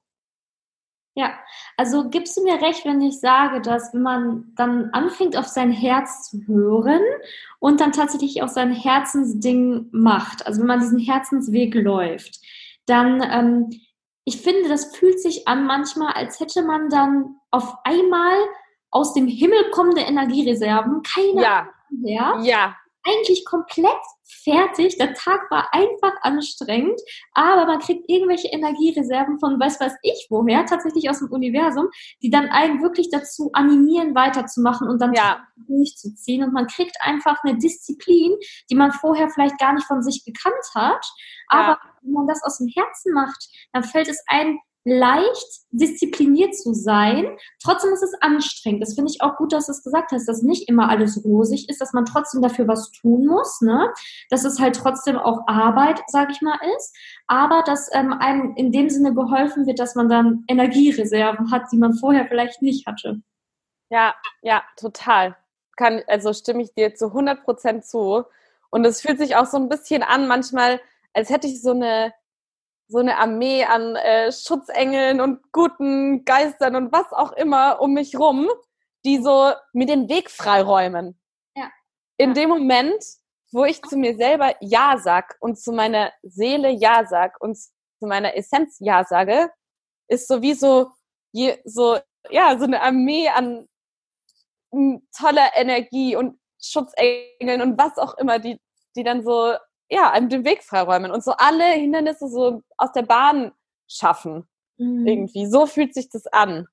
Ja, also gibst du mir recht, wenn ich sage, dass wenn man dann anfängt, auf sein Herz zu hören und dann tatsächlich auch sein Herzensding macht, also wenn man diesen Herzensweg läuft, dann, ähm, ich finde, das fühlt sich an manchmal, als hätte man dann auf einmal aus dem Himmel kommende Energiereserven, keine ja. Ahnung mehr, ja eigentlich komplett fertig. Der Tag war einfach anstrengend, aber man kriegt irgendwelche Energiereserven von weiß weiß ich woher, tatsächlich aus dem Universum, die dann einen wirklich dazu animieren, weiterzumachen und dann ja. durchzuziehen. Und man kriegt einfach eine Disziplin, die man vorher vielleicht gar nicht von sich gekannt hat. Aber ja. wenn man das aus dem Herzen macht, dann fällt es einem leicht diszipliniert zu sein. Trotzdem ist es anstrengend. Das finde ich auch gut, dass du es gesagt hast, dass nicht immer alles rosig ist, dass man trotzdem dafür was tun muss, ne? Dass es halt trotzdem auch Arbeit, sage ich mal, ist. Aber dass ähm, einem in dem Sinne geholfen wird, dass man dann Energiereserven hat, die man vorher vielleicht nicht hatte. Ja, ja, total. Kann, also stimme ich dir zu 100 Prozent zu. Und es fühlt sich auch so ein bisschen an, manchmal, als hätte ich so eine so eine Armee an äh, Schutzengeln und guten Geistern und was auch immer um mich rum, die so mir den Weg freiräumen. Ja. In dem Moment, wo ich zu mir selber Ja sag und zu meiner Seele Ja sag und zu meiner Essenz Ja sage, ist sowieso je, so, ja, so eine Armee an toller Energie und Schutzengeln und was auch immer, die, die dann so ja, einem den Weg freiräumen und so alle Hindernisse so aus der Bahn schaffen. Mhm. Irgendwie. So fühlt sich das an.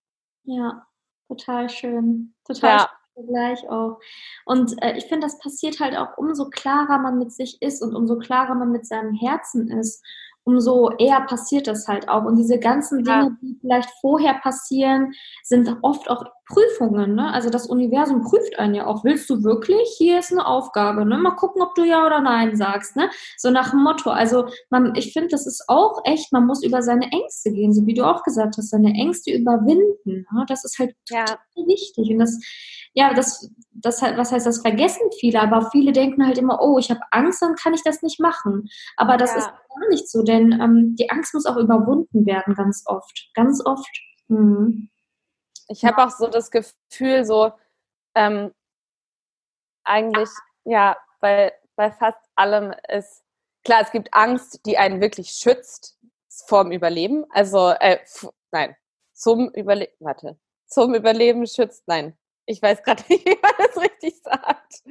Ja, total schön. Total ja. schön gleich auch. Und äh, ich finde, das passiert halt auch, umso klarer man mit sich ist und umso klarer man mit seinem Herzen ist, umso eher passiert das halt auch. Und diese ganzen Dinge, ja. die vielleicht vorher passieren, sind oft auch Prüfungen, ne? Also das Universum prüft einen ja auch. Willst du wirklich? Hier ist eine Aufgabe, ne? Mal gucken, ob du ja oder nein sagst, ne? So nach dem Motto. Also man, ich finde, das ist auch echt, man muss über seine Ängste gehen, so wie du auch gesagt hast, seine Ängste überwinden. Ne? Das ist halt ja. total wichtig. Und das, ja, das, das halt, was heißt, das vergessen viele, aber viele denken halt immer, oh, ich habe Angst, dann kann ich das nicht machen. Aber das ja. ist gar nicht so, denn ähm, die Angst muss auch überwunden werden, ganz oft. Ganz oft. Mhm. Ich habe auch so das Gefühl, so ähm, eigentlich, ja, bei, bei fast allem ist, klar, es gibt Angst, die einen wirklich schützt vorm Überleben. Also, äh, nein, zum Überleben, warte, zum Überleben schützt, nein. Ich weiß gerade <laughs> nicht, wie man das richtig sagt.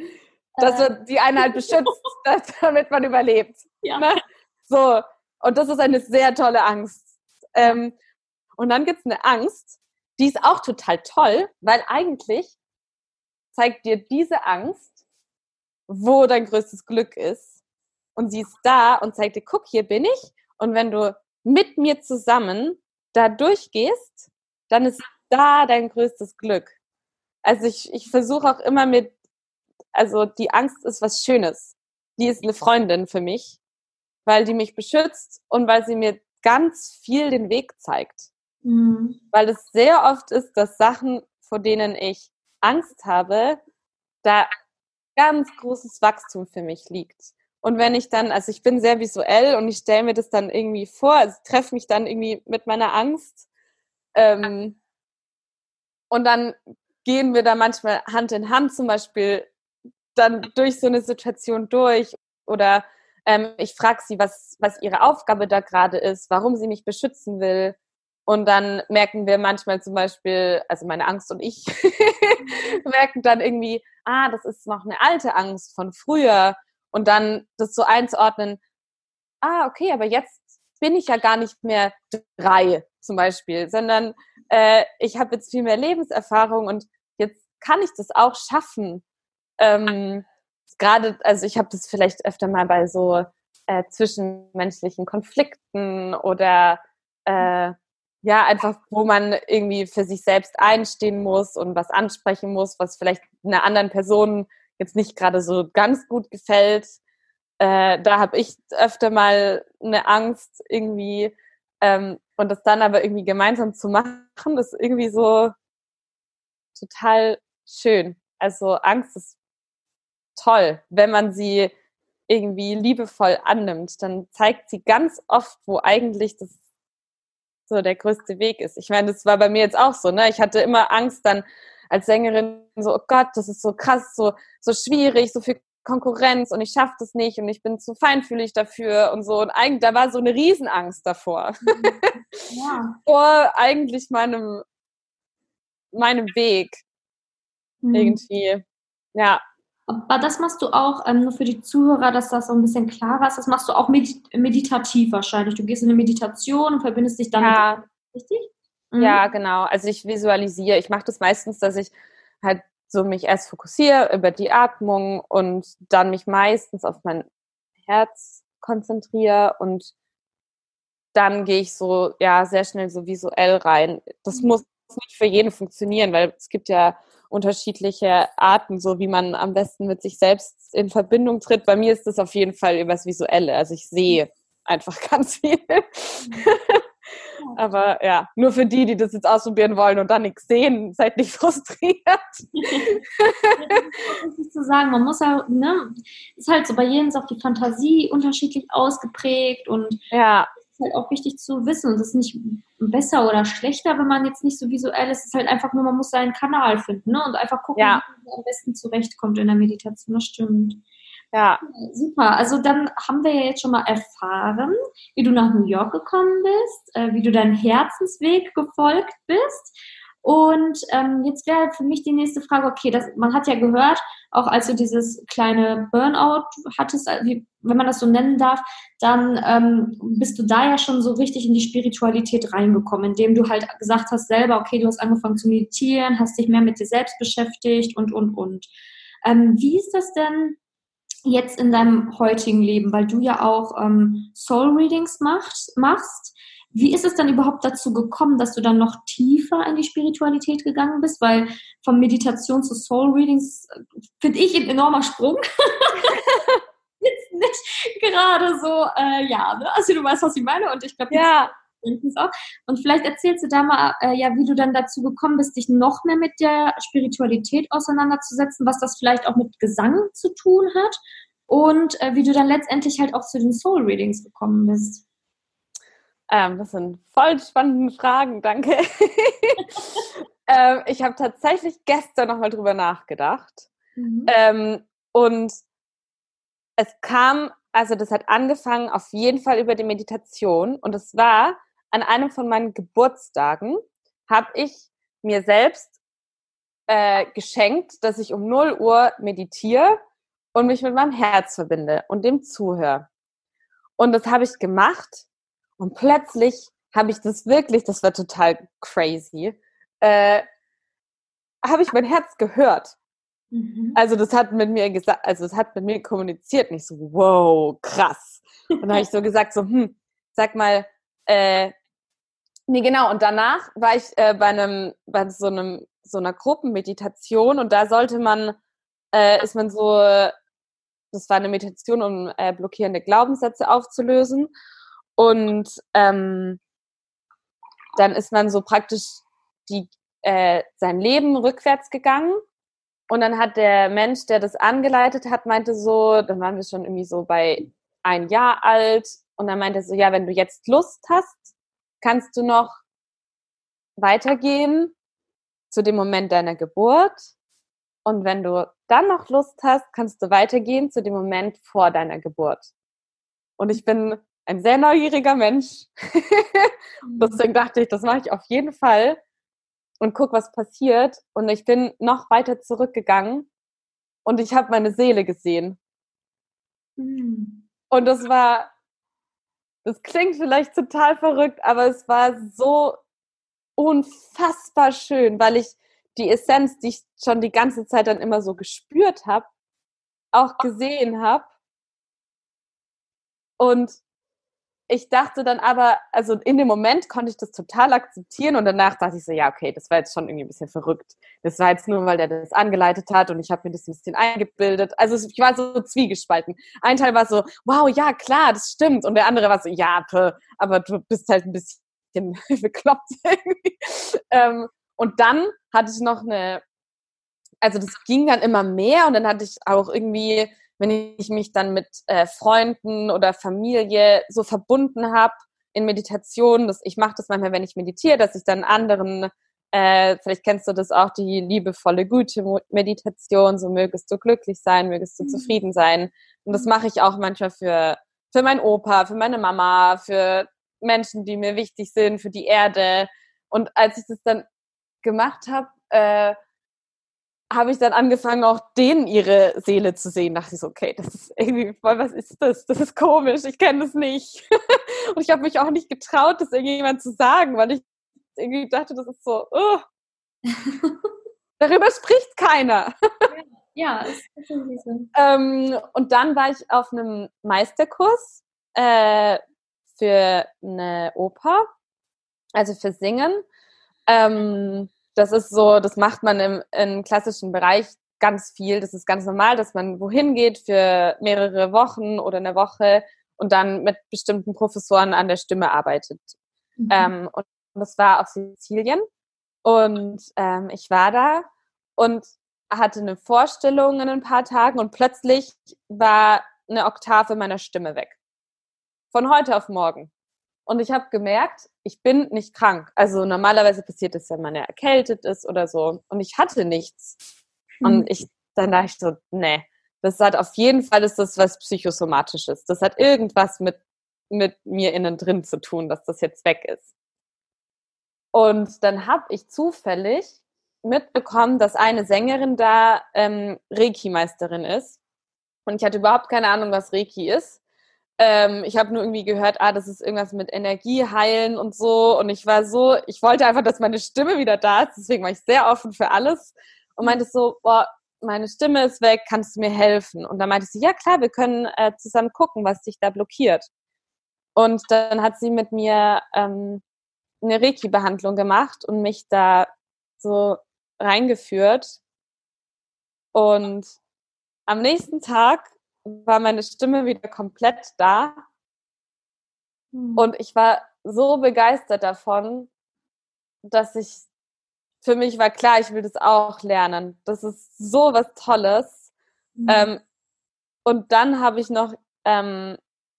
Dass äh. die einen halt beschützt, <laughs> damit man überlebt. Ja. Ne? So, und das ist eine sehr tolle Angst. Ähm, und dann gibt es eine Angst, die ist auch total toll, weil eigentlich zeigt dir diese Angst, wo dein größtes Glück ist. Und sie ist da und zeigt dir, guck, hier bin ich. Und wenn du mit mir zusammen da durchgehst, dann ist da dein größtes Glück. Also ich, ich versuche auch immer mit, also die Angst ist was Schönes. Die ist eine Freundin für mich, weil die mich beschützt und weil sie mir ganz viel den Weg zeigt. Mhm. Weil es sehr oft ist, dass Sachen, vor denen ich Angst habe, da ganz großes Wachstum für mich liegt. Und wenn ich dann, also ich bin sehr visuell und ich stelle mir das dann irgendwie vor, also treffe mich dann irgendwie mit meiner Angst. Ähm, und dann gehen wir da manchmal Hand in Hand zum Beispiel dann durch so eine Situation durch oder ähm, ich frage sie, was, was ihre Aufgabe da gerade ist, warum sie mich beschützen will. Und dann merken wir manchmal zum Beispiel, also meine Angst und ich <laughs> merken dann irgendwie, ah, das ist noch eine alte Angst von früher. Und dann das so einzuordnen, ah, okay, aber jetzt bin ich ja gar nicht mehr drei zum Beispiel, sondern äh, ich habe jetzt viel mehr Lebenserfahrung und jetzt kann ich das auch schaffen. Ähm, Gerade, also ich habe das vielleicht öfter mal bei so äh, zwischenmenschlichen Konflikten oder äh, ja, einfach, wo man irgendwie für sich selbst einstehen muss und was ansprechen muss, was vielleicht einer anderen Person jetzt nicht gerade so ganz gut gefällt. Äh, da habe ich öfter mal eine Angst irgendwie ähm, und das dann aber irgendwie gemeinsam zu machen, ist irgendwie so total schön. Also Angst ist toll, wenn man sie irgendwie liebevoll annimmt, dann zeigt sie ganz oft, wo eigentlich das so der größte Weg ist. Ich meine, das war bei mir jetzt auch so, ne? Ich hatte immer Angst dann als Sängerin so, oh Gott, das ist so krass, so, so schwierig, so viel Konkurrenz und ich schaffe das nicht und ich bin zu feinfühlig dafür und so. Und eigentlich, da war so eine Riesenangst davor. Ja. <laughs> Vor eigentlich meinem, meinem Weg. Mhm. Irgendwie. Ja. Aber das machst du auch, ähm, nur für die Zuhörer, dass das so ein bisschen klarer ist, das machst du auch medit meditativ wahrscheinlich. Du gehst in eine Meditation und verbindest dich damit. Ja. Richtig? Mhm. Ja, genau. Also ich visualisiere. Ich mache das meistens, dass ich halt so mich erst fokussiere über die Atmung und dann mich meistens auf mein Herz konzentriere und dann gehe ich so, ja, sehr schnell so visuell rein. Das mhm. muss nicht für jeden funktionieren, weil es gibt ja unterschiedliche Arten, so wie man am besten mit sich selbst in Verbindung tritt. Bei mir ist das auf jeden Fall übers Visuelle. Also ich sehe einfach <laughs> ganz viel. Aber ja, nur für die, die das jetzt ausprobieren wollen und dann nichts sehen, seid nicht <laughs> frustriert. nicht zu sagen, man muss ja, ne, ist halt so, bei jedem ist auch die Fantasie unterschiedlich ausgeprägt und ja halt auch wichtig zu wissen. Und es ist nicht besser oder schlechter, wenn man jetzt nicht so visuell ist. Es ist halt einfach nur, man muss seinen Kanal finden ne? und einfach gucken, ja. wie man am besten zurechtkommt in der Meditation. Das stimmt. Ja. Super. Also dann haben wir ja jetzt schon mal erfahren, wie du nach New York gekommen bist, äh, wie du deinem Herzensweg gefolgt bist und ähm, jetzt wäre für mich die nächste Frage, okay, das, man hat ja gehört, auch als du dieses kleine Burnout hattest, äh, wie, wenn man das so nennen darf, dann ähm, bist du da ja schon so richtig in die Spiritualität reingekommen, indem du halt gesagt hast selber, okay, du hast angefangen zu meditieren, hast dich mehr mit dir selbst beschäftigt und, und, und. Ähm, wie ist das denn jetzt in deinem heutigen Leben, weil du ja auch ähm, Soul Readings machst, machst Wie ist es dann überhaupt dazu gekommen, dass du dann noch tiefer in die Spiritualität gegangen bist? Weil von Meditation zu Soul Readings äh, finde ich ein enormer Sprung. <laughs> Jetzt nicht gerade so, äh, ja, ne? also du weißt, was ich meine und ich glaube, ja. auch. Und vielleicht erzählst du da mal, äh, ja, wie du dann dazu gekommen bist, dich noch mehr mit der Spiritualität auseinanderzusetzen, was das vielleicht auch mit Gesang zu tun hat und äh, wie du dann letztendlich halt auch zu den Soul Readings gekommen bist. Ähm, das sind voll spannende Fragen, danke. <laughs> ähm, ich habe tatsächlich gestern nochmal drüber nachgedacht. Mhm. Ähm, und es kam, also das hat angefangen auf jeden Fall über die Meditation. Und es war an einem von meinen Geburtstagen, habe ich mir selbst äh, geschenkt, dass ich um 0 Uhr meditiere und mich mit meinem Herz verbinde und dem zuhöre. Und das habe ich gemacht und plötzlich habe ich das wirklich, das war total crazy, äh, habe ich mein Herz gehört. Mhm. Also das hat mit mir gesagt, also es hat mit mir kommuniziert, nicht so, wow, krass. Und dann habe ich so gesagt, so, hm, sag mal, äh, nee, genau. Und danach war ich äh, bei einem, bei so einem, so einer Gruppenmeditation und da sollte man, äh, ist man so, das war eine Meditation, um äh, blockierende Glaubenssätze aufzulösen. Und ähm, dann ist man so praktisch die, äh, sein Leben rückwärts gegangen. Und dann hat der Mensch, der das angeleitet hat, meinte so, dann waren wir schon irgendwie so bei ein Jahr alt. Und dann meinte er so, ja, wenn du jetzt Lust hast, kannst du noch weitergehen zu dem Moment deiner Geburt. Und wenn du dann noch Lust hast, kannst du weitergehen zu dem Moment vor deiner Geburt. Und ich bin ein sehr neugieriger Mensch. <laughs> Deswegen dachte ich, das mache ich auf jeden Fall und guck, was passiert. Und ich bin noch weiter zurückgegangen und ich habe meine Seele gesehen. Mhm. Und das war, das klingt vielleicht total verrückt, aber es war so unfassbar schön, weil ich die Essenz, die ich schon die ganze Zeit dann immer so gespürt habe, auch gesehen habe. Und ich dachte dann aber, also in dem Moment konnte ich das total akzeptieren und danach dachte ich so, ja, okay, das war jetzt schon irgendwie ein bisschen verrückt. Das war jetzt nur, weil der das angeleitet hat und ich habe mir das ein bisschen eingebildet. Also ich war so zwiegespalten. Ein Teil war so, wow, ja, klar, das stimmt. Und der andere war so, ja, aber du bist halt ein bisschen <laughs> bekloppt irgendwie. Ähm, und dann hatte ich noch eine, also das ging dann immer mehr und dann hatte ich auch irgendwie wenn ich mich dann mit äh, Freunden oder Familie so verbunden habe in Meditation, dass ich mache das manchmal, wenn ich meditiere, dass ich dann anderen, äh, vielleicht kennst du das auch, die liebevolle, gute Meditation, so mögest du glücklich sein, mögest du mhm. zufrieden sein. Und das mache ich auch manchmal für, für meinen Opa, für meine Mama, für Menschen, die mir wichtig sind, für die Erde. Und als ich das dann gemacht habe, äh, habe ich dann angefangen, auch denen ihre Seele zu sehen. Dachte ich so, okay, das ist irgendwie, was ist das? Das ist komisch, ich kenne das nicht. <laughs> und ich habe mich auch nicht getraut, das irgendjemand zu sagen, weil ich irgendwie dachte, das ist so, oh. <laughs> darüber spricht keiner. ja, ist natürlich so. Ähm, und dann war ich auf einem Meisterkurs äh, für eine Oper, also für Singen. Ähm, das ist so, das macht man im, im klassischen Bereich ganz viel. Das ist ganz normal, dass man wohin geht für mehrere Wochen oder eine Woche und dann mit bestimmten Professoren an der Stimme arbeitet. Mhm. Ähm, und das war auf Sizilien. Und ähm, ich war da und hatte eine Vorstellung in ein paar Tagen und plötzlich war eine Oktave meiner Stimme weg. Von heute auf morgen. Und ich habe gemerkt, ich bin nicht krank. Also normalerweise passiert es, wenn man ja erkältet ist oder so. Und ich hatte nichts. Mhm. Und ich, dann dachte ich so, nee, das hat auf jeden Fall ist das was Psychosomatisches. Das hat irgendwas mit, mit mir innen drin zu tun, dass das jetzt weg ist. Und dann habe ich zufällig mitbekommen, dass eine Sängerin da ähm, Reiki-Meisterin ist. Und ich hatte überhaupt keine Ahnung, was Reiki ist. Ähm, ich habe nur irgendwie gehört, ah, das ist irgendwas mit Energie heilen und so. Und ich war so, ich wollte einfach, dass meine Stimme wieder da ist. Deswegen war ich sehr offen für alles und meinte so, boah, meine Stimme ist weg, kannst du mir helfen? Und dann meinte sie, ja klar, wir können äh, zusammen gucken, was dich da blockiert. Und dann hat sie mit mir ähm, eine Reiki-Behandlung gemacht und mich da so reingeführt. Und am nächsten Tag war meine Stimme wieder komplett da. Mhm. Und ich war so begeistert davon, dass ich, für mich war klar, ich will das auch lernen. Das ist so was Tolles. Mhm. Ähm, und dann habe ich noch ähm,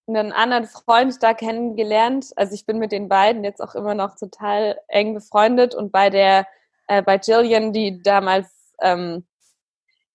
einen anderen Freund da kennengelernt. Also ich bin mit den beiden jetzt auch immer noch total eng befreundet und bei der, äh, bei Jillian, die damals ähm,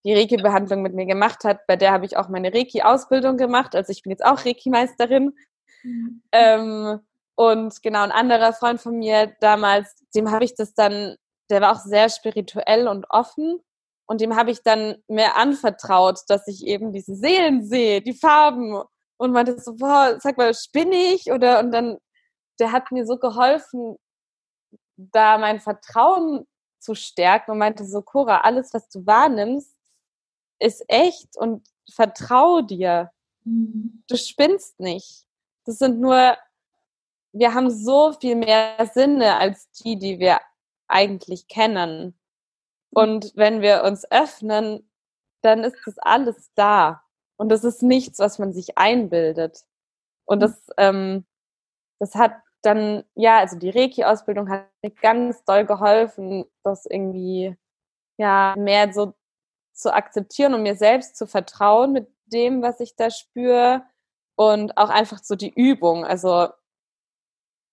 die Reiki-Behandlung mit mir gemacht hat, bei der habe ich auch meine Reiki-Ausbildung gemacht. Also ich bin jetzt auch Reiki-Meisterin. Mhm. Ähm, und genau, ein anderer Freund von mir damals, dem habe ich das dann, der war auch sehr spirituell und offen. Und dem habe ich dann mehr anvertraut, dass ich eben diese Seelen sehe, die Farben. Und meinte so, boah, sag mal, spinne ich? Oder, und dann, der hat mir so geholfen, da mein Vertrauen zu stärken und meinte so, Cora, alles, was du wahrnimmst, ist echt und vertrau dir. Mhm. Du spinnst nicht. Das sind nur, wir haben so viel mehr Sinne als die, die wir eigentlich kennen. Und wenn wir uns öffnen, dann ist das alles da. Und das ist nichts, was man sich einbildet. Und das, ähm, das hat dann, ja, also die Reiki-Ausbildung hat mir ganz doll geholfen, das irgendwie, ja, mehr so zu akzeptieren und mir selbst zu vertrauen mit dem, was ich da spüre und auch einfach so die Übung. Also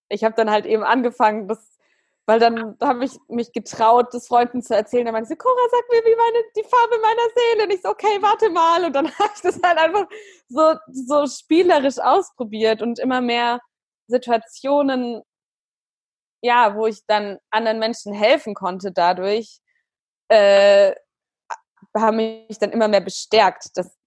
ich habe dann halt eben angefangen, das, weil dann da habe ich mich getraut, das Freunden zu erzählen. Dann meinte sie, Cora, sag mir, wie meine, die Farbe meiner Seele. Und ich so, okay, warte mal. Und dann <laughs> habe ich das halt einfach so, so spielerisch ausprobiert und immer mehr Situationen, ja, wo ich dann anderen Menschen helfen konnte dadurch, äh, haben mich dann immer mehr bestärkt, dass,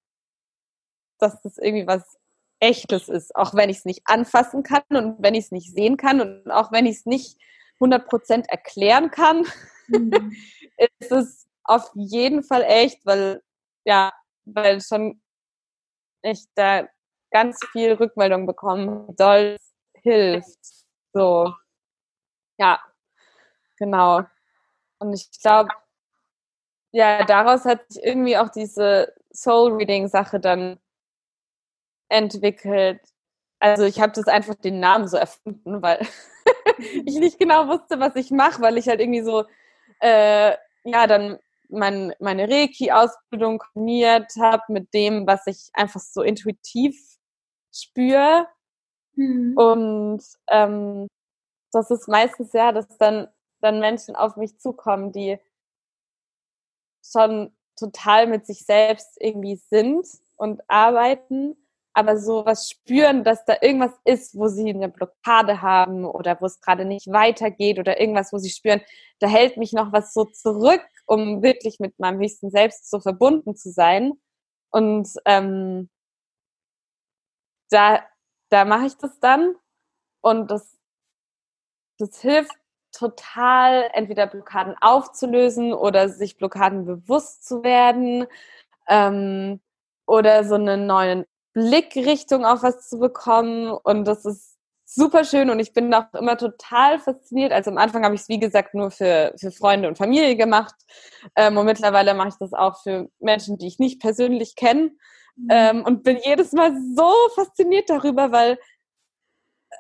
dass das irgendwie was Echtes ist, auch wenn ich es nicht anfassen kann und wenn ich es nicht sehen kann und auch wenn ich es nicht 100% erklären kann, mhm. <laughs> ist es auf jeden Fall echt, weil, ja, weil schon ich da ganz viel Rückmeldung bekomme, doll hilft. So. Ja, genau. Und ich glaube, ja, daraus hat sich irgendwie auch diese Soul-Reading-Sache dann entwickelt. Also ich habe das einfach den Namen so erfunden, weil <laughs> ich nicht genau wusste, was ich mache, weil ich halt irgendwie so, äh, ja, dann mein, meine Reiki-Ausbildung kombiniert habe mit dem, was ich einfach so intuitiv spüre. Mhm. Und ähm, das ist meistens ja, dass dann, dann Menschen auf mich zukommen, die schon total mit sich selbst irgendwie sind und arbeiten, aber so was spüren, dass da irgendwas ist, wo sie eine Blockade haben oder wo es gerade nicht weitergeht oder irgendwas, wo sie spüren, da hält mich noch was so zurück, um wirklich mit meinem höchsten Selbst so verbunden zu sein. Und ähm, da, da mache ich das dann und das, das hilft total, entweder Blockaden aufzulösen oder sich Blockaden bewusst zu werden ähm, oder so eine neue Blickrichtung auf was zu bekommen. Und das ist super schön und ich bin auch immer total fasziniert. Also am Anfang habe ich es, wie gesagt, nur für, für Freunde und Familie gemacht. Ähm, und mittlerweile mache ich das auch für Menschen, die ich nicht persönlich kenne. Mhm. Ähm, und bin jedes Mal so fasziniert darüber, weil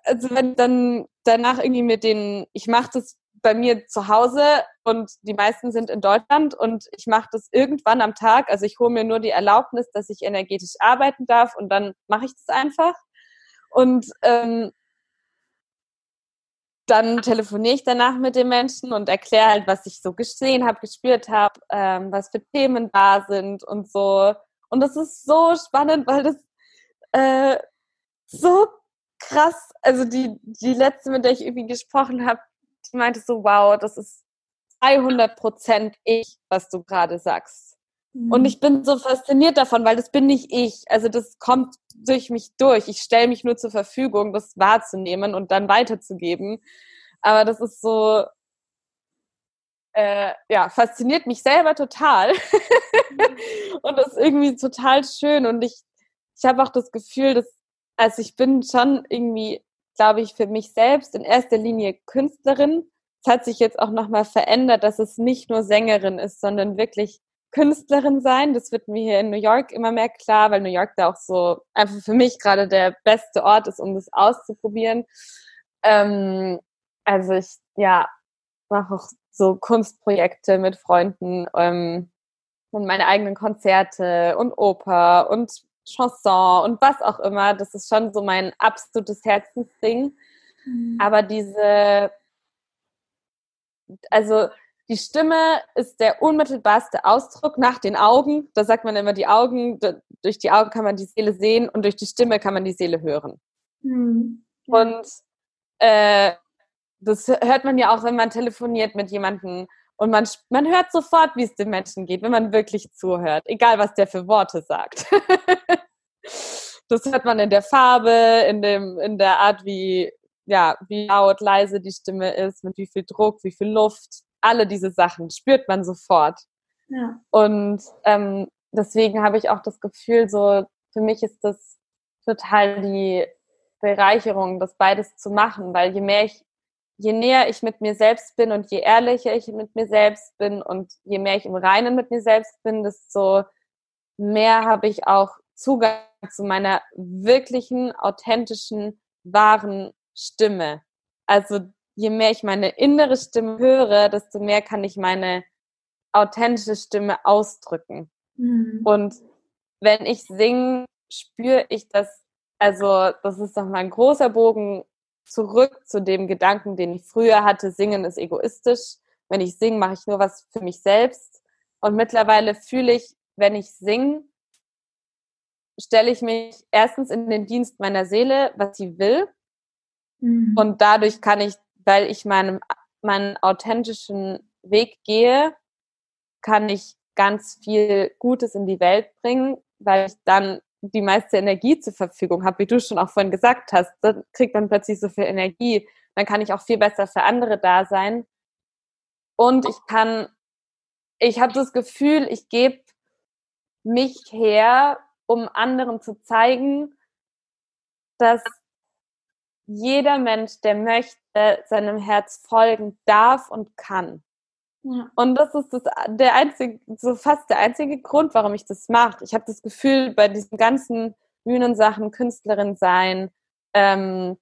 also wenn dann danach irgendwie mit den, ich mache das bei mir zu Hause und die meisten sind in Deutschland und ich mache das irgendwann am Tag. Also ich hole mir nur die Erlaubnis, dass ich energetisch arbeiten darf und dann mache ich das einfach. Und ähm, dann telefoniere ich danach mit den Menschen und erkläre halt, was ich so gesehen habe, gespürt habe, ähm, was für Themen da sind und so. Und das ist so spannend, weil das äh, so krass, also die, die letzte, mit der ich irgendwie gesprochen habe, die meinte so, wow, das ist 200 Prozent ich, was du gerade sagst. Mhm. Und ich bin so fasziniert davon, weil das bin nicht ich. Also das kommt durch mich durch. Ich stelle mich nur zur Verfügung, das wahrzunehmen und dann weiterzugeben. Aber das ist so, äh, ja, fasziniert mich selber total. <laughs> und das ist irgendwie total schön. Und ich, ich habe auch das Gefühl, dass also ich bin schon irgendwie, glaube ich, für mich selbst in erster Linie Künstlerin. Es hat sich jetzt auch nochmal verändert, dass es nicht nur Sängerin ist, sondern wirklich Künstlerin sein. Das wird mir hier in New York immer mehr klar, weil New York da auch so einfach für mich gerade der beste Ort ist, um das auszuprobieren. Ähm, also ich, ja, mache auch so Kunstprojekte mit Freunden ähm, und meine eigenen Konzerte und Oper und Chanson und was auch immer. Das ist schon so mein absolutes Herzensding. Mhm. Aber diese, also die Stimme ist der unmittelbarste Ausdruck nach den Augen. Da sagt man immer, die Augen, durch die Augen kann man die Seele sehen und durch die Stimme kann man die Seele hören. Mhm. Und äh, das hört man ja auch, wenn man telefoniert mit jemandem und man, man hört sofort, wie es dem Menschen geht, wenn man wirklich zuhört, egal was der für Worte sagt. <laughs> das hört man in der Farbe, in, dem, in der Art, wie, ja, wie laut, leise die Stimme ist, mit wie viel Druck, wie viel Luft. Alle diese Sachen spürt man sofort. Ja. Und ähm, deswegen habe ich auch das Gefühl, so für mich ist das total die Bereicherung, das beides zu machen, weil je mehr ich je näher ich mit mir selbst bin und je ehrlicher ich mit mir selbst bin und je mehr ich im Reinen mit mir selbst bin, desto mehr habe ich auch Zugang zu meiner wirklichen, authentischen, wahren Stimme. Also je mehr ich meine innere Stimme höre, desto mehr kann ich meine authentische Stimme ausdrücken. Mhm. Und wenn ich singe, spüre ich das, also das ist nochmal ein großer Bogen zurück zu dem Gedanken, den ich früher hatte, singen ist egoistisch. Wenn ich singe, mache ich nur was für mich selbst. Und mittlerweile fühle ich, wenn ich singe, stelle ich mich erstens in den Dienst meiner Seele, was sie will. Mhm. Und dadurch kann ich, weil ich meinem, meinen authentischen Weg gehe, kann ich ganz viel Gutes in die Welt bringen, weil ich dann die meiste Energie zur Verfügung habe, wie du schon auch vorhin gesagt hast, dann kriegt man plötzlich so viel Energie. Dann kann ich auch viel besser für andere da sein. Und ich kann, ich habe das Gefühl, ich gebe mich her, um anderen zu zeigen, dass jeder Mensch, der möchte, seinem Herz folgen darf und kann. Ja. Und das ist das, der einzige, so fast der einzige Grund, warum ich das mache. Ich habe das Gefühl, bei diesen ganzen Bühnensachen, Künstlerin sein, ähm,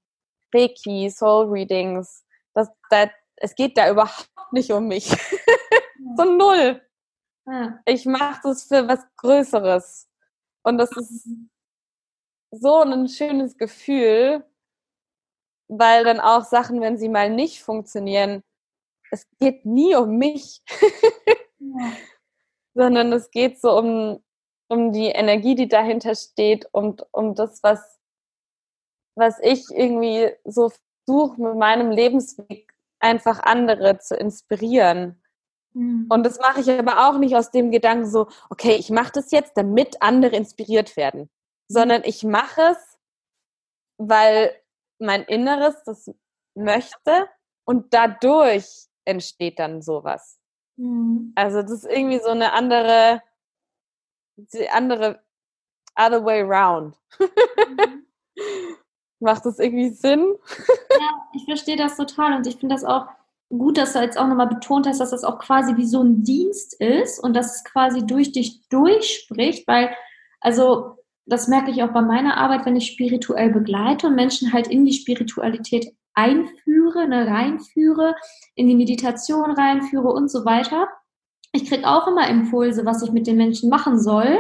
Reiki, Soul Readings, das, das, es geht da überhaupt nicht um mich. so null. Ja. Ich mache das für was Größeres. Und das ist so ein schönes Gefühl, weil dann auch Sachen, wenn sie mal nicht funktionieren, es geht nie um mich, ja. <laughs> sondern es geht so um, um die Energie, die dahinter steht und um das, was, was ich irgendwie so versuche mit meinem Lebensweg einfach andere zu inspirieren. Mhm. Und das mache ich aber auch nicht aus dem Gedanken so, okay, ich mache das jetzt, damit andere inspiriert werden, mhm. sondern ich mache es, weil mein Inneres das möchte und dadurch entsteht dann sowas. Mhm. Also das ist irgendwie so eine andere, die andere other way round. Mhm. <laughs> Macht das irgendwie Sinn? ja, ich verstehe das total und ich finde das auch gut, dass du jetzt auch nochmal betont hast, dass das auch quasi wie so ein Dienst ist und dass es quasi durch dich durchspricht, weil, also das merke ich auch bei meiner Arbeit, wenn ich spirituell begleite und Menschen halt in die Spiritualität einführe, ne, reinführe, in die Meditation reinführe und so weiter. Ich kriege auch immer Impulse, was ich mit den Menschen machen soll.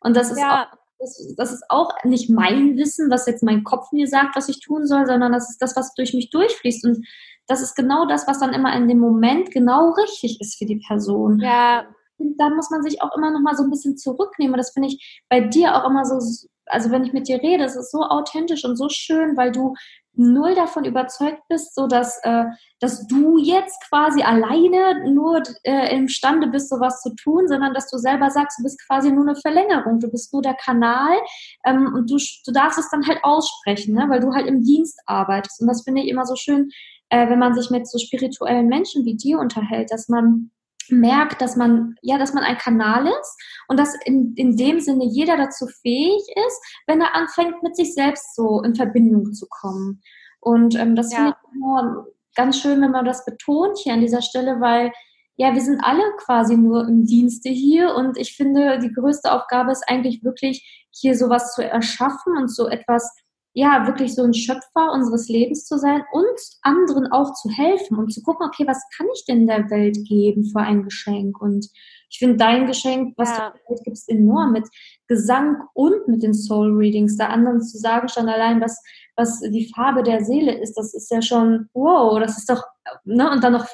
Und das ist, ja. auch, das, das, ist auch nicht mein Wissen, was jetzt mein Kopf mir sagt, was ich tun soll, sondern das ist das, was durch mich durchfließt. Und das ist genau das, was dann immer in dem Moment genau richtig ist für die Person. Ja. Und da muss man sich auch immer noch mal so ein bisschen zurücknehmen. Und das finde ich bei dir auch immer so, also wenn ich mit dir rede, es ist so authentisch und so schön, weil du null davon überzeugt bist, so dass, äh, dass du jetzt quasi alleine nur äh, imstande bist, sowas zu tun, sondern dass du selber sagst, du bist quasi nur eine Verlängerung, du bist nur der Kanal ähm, und du, du darfst es dann halt aussprechen, ne? weil du halt im Dienst arbeitest. Und das finde ich immer so schön, äh, wenn man sich mit so spirituellen Menschen wie dir unterhält, dass man merkt, dass man, ja, dass man ein Kanal ist und dass in, in dem Sinne jeder dazu fähig ist, wenn er anfängt, mit sich selbst so in Verbindung zu kommen. Und ähm, das ja. finde ich immer ganz schön, wenn man das betont hier an dieser Stelle, weil ja, wir sind alle quasi nur im Dienste hier und ich finde, die größte Aufgabe ist eigentlich wirklich, hier sowas zu erschaffen und so etwas ja, wirklich so ein Schöpfer unseres Lebens zu sein und anderen auch zu helfen und zu gucken, okay, was kann ich denn der Welt geben für ein Geschenk? Und ich finde dein Geschenk, was ja. du der Welt gibst, enorm mit Gesang und mit den Soul Readings, da anderen zu sagen, schon allein, was, was die Farbe der Seele ist, das ist ja schon, wow, das ist doch, ne, und dann noch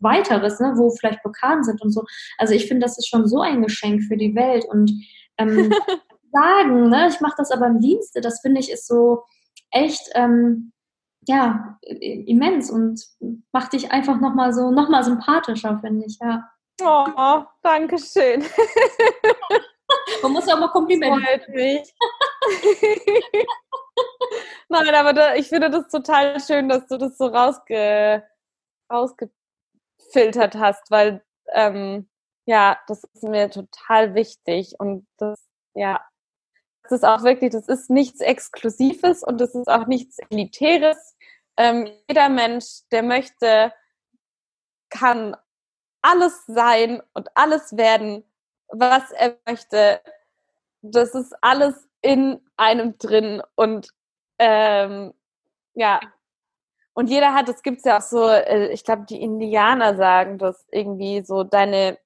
weiteres, ne, wo vielleicht Blockaden sind und so. Also ich finde, das ist schon so ein Geschenk für die Welt und ähm, <laughs> sagen, ne? ich mache das aber im Dienste, das finde ich ist so echt, ähm, ja, immens und macht dich einfach nochmal so, nochmal sympathischer, finde ich, ja. Oh, danke schön. <laughs> Man muss ja auch mal Komplimente. Freut mich. <laughs> Nein, aber da, ich finde das total schön, dass du das so rausge, rausgefiltert hast, weil ähm, ja, das ist mir total wichtig und das, ja, ist auch wirklich, das ist nichts Exklusives und das ist auch nichts Elitäres. Ähm, jeder Mensch, der möchte, kann alles sein und alles werden, was er möchte. Das ist alles in einem drin und ähm, ja. Und jeder hat, es gibt ja auch so, äh, ich glaube, die Indianer sagen das irgendwie so, deine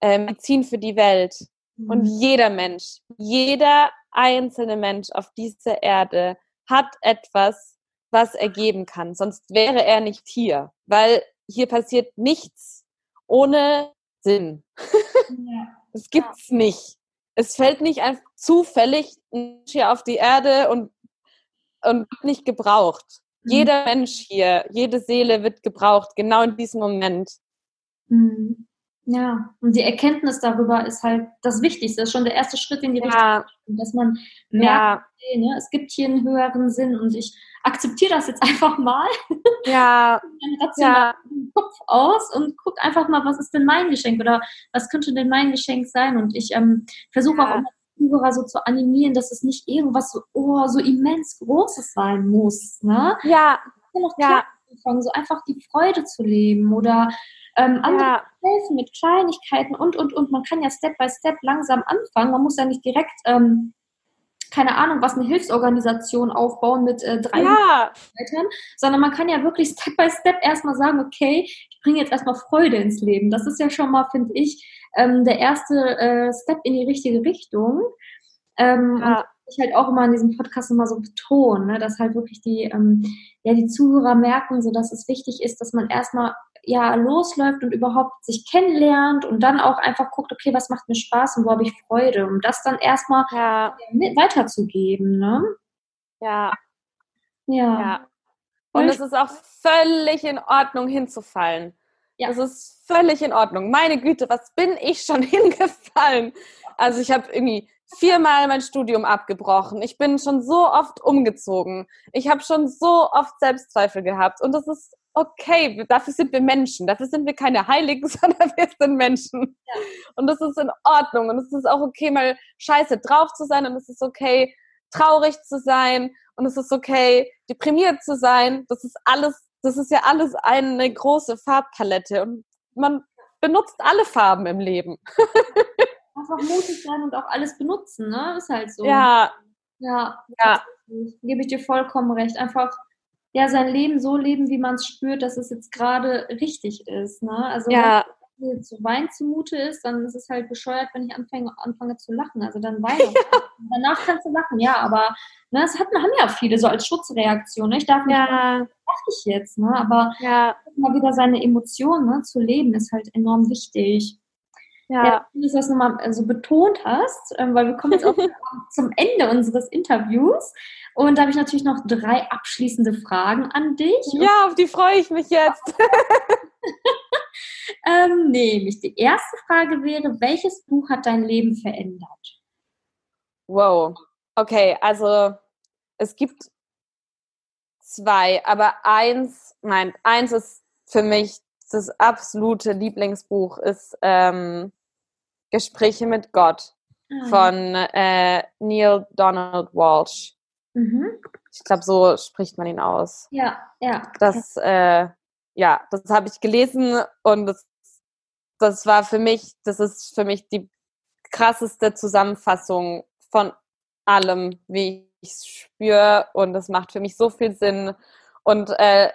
äh, Medizin für die Welt. Mhm. Und jeder Mensch, jeder einzelne Mensch auf dieser Erde hat etwas, was er geben kann. Sonst wäre er nicht hier, weil hier passiert nichts ohne Sinn. Ja. <laughs> Das gibt's nicht. Es fällt nicht einfach zufällig hier auf die Erde und, und nicht gebraucht. Mhm. Jeder Mensch hier, jede Seele wird gebraucht, genau in diesem Moment. Mhm. Ja, und die Erkenntnis darüber ist halt das Wichtigste. Das ist schon der erste Schritt in die ja. Richtung, dass man merkt, ja. ne, es gibt hier einen höheren Sinn und ich akzeptiere das jetzt <laughs> einfach mal. Ja. ja. Kopf aus und guck einfach mal, was ist denn mein Geschenk oder was könnte denn mein Geschenk sein? Und ich ähm, versuche ja. auch immer Zuhörer so zu animieren, dass es nicht irgendwas so, oh, so immens Großes sein muss. Ne? Ja. ja. So einfach die Freude zu leben oder ähm, andere ja. helfen mit Kleinigkeiten und, und, und. Man kann ja Step by Step langsam anfangen. Man muss ja nicht direkt, ähm, keine Ahnung, was eine Hilfsorganisation aufbauen mit äh, drei ja. Mitarbeitern, sondern man kann ja wirklich Step by Step erstmal sagen, okay, ich bringe jetzt erstmal Freude ins Leben. Das ist ja schon mal, finde ich, ähm, der erste äh, Step in die richtige Richtung. Ähm, ja. Ich halt auch immer in diesem Podcast immer so betonen, ne, dass halt wirklich die, ähm, ja, die Zuhörer merken, so dass es wichtig ist, dass man erstmal ja losläuft und überhaupt sich kennenlernt und dann auch einfach guckt, okay, was macht mir Spaß und wo habe ich Freude, um das dann erstmal ja. weiterzugeben, ne? Ja. Ja. ja. Und es ist auch völlig in Ordnung hinzufallen. Ja. Es ist völlig in Ordnung. Meine Güte, was bin ich schon <laughs> hingefallen? Also ich habe irgendwie viermal mein Studium abgebrochen. Ich bin schon so oft umgezogen. Ich habe schon so oft Selbstzweifel gehabt. Und das ist okay, dafür sind wir Menschen. Dafür sind wir keine Heiligen, <laughs> sondern wir sind Menschen. Ja. Und das ist in Ordnung. Und es ist auch okay, mal scheiße drauf zu sein. Und es ist okay, traurig zu sein. Und es ist okay, deprimiert zu sein. Das ist alles, das ist ja alles eine große Farbpalette. Und man benutzt alle Farben im Leben. <laughs> Einfach mutig sein und auch alles benutzen, ne? Ist halt so. Ja. Ja. Ja. Gebe ich dir vollkommen recht. Einfach ja, sein Leben so leben, wie man es spürt, dass es jetzt gerade richtig ist. Ne? Also ja. wenn mir zu Wein zumute ist, dann ist es halt bescheuert, wenn ich anfange, anfange zu lachen. Also dann weine ich. <laughs> Danach kannst du lachen, ja, aber ne, das hat, haben ja viele so als Schutzreaktion. Ne? Ich darf nicht, ja. was ich jetzt, ne? aber ja. mal wieder seine Emotionen ne, zu leben, ist halt enorm wichtig. Ja, ja dass du das nochmal so betont hast, ähm, weil wir kommen jetzt auch <laughs> zum Ende unseres Interviews. Und da habe ich natürlich noch drei abschließende Fragen an dich. Ja, auf die freue ich mich jetzt. <laughs> ähm, nämlich die erste Frage wäre, welches Buch hat dein Leben verändert? Wow. Okay, also es gibt zwei, aber eins, nein, eins ist für mich das absolute Lieblingsbuch ist ähm, Gespräche mit Gott ah, von äh, Neil Donald Walsh. Mhm. Ich glaube, so spricht man ihn aus. Ja, ja. Das, äh, ja, das habe ich gelesen und das, das war für mich, das ist für mich die krasseste Zusammenfassung von allem, wie ich es spüre und das macht für mich so viel Sinn. Und äh,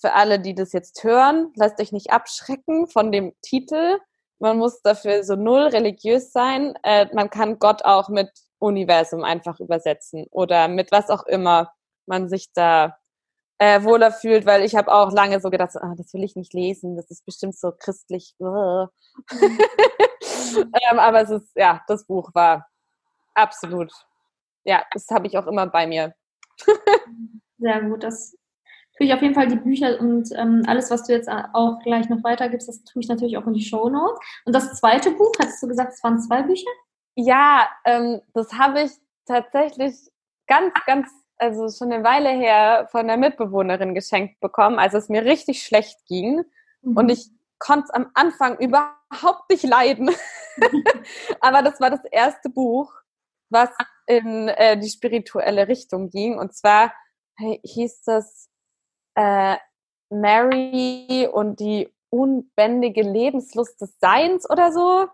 für alle, die das jetzt hören, lasst euch nicht abschrecken von dem Titel. Man muss dafür so null religiös sein. Äh, man kann Gott auch mit Universum einfach übersetzen oder mit was auch immer man sich da äh, wohler fühlt, weil ich habe auch lange so gedacht, ah, das will ich nicht lesen, das ist bestimmt so christlich. <laughs> ähm, aber es ist, ja, das Buch war absolut, ja, das habe ich auch immer bei mir. <laughs> Sehr gut, das tue ich auf jeden Fall die Bücher und ähm, alles, was du jetzt auch gleich noch weitergibst, das tue ich natürlich auch in die Show Notes. Und das zweite Buch, hattest du gesagt, es waren zwei Bücher? Ja, ähm, das habe ich tatsächlich ganz, ganz, also schon eine Weile her von der Mitbewohnerin geschenkt bekommen, als es mir richtig schlecht ging. Mhm. Und ich konnte es am Anfang überhaupt nicht leiden. <laughs> Aber das war das erste Buch, was in äh, die spirituelle Richtung ging. Und zwar hey, hieß das äh, Mary und die unbändige Lebenslust des Seins oder so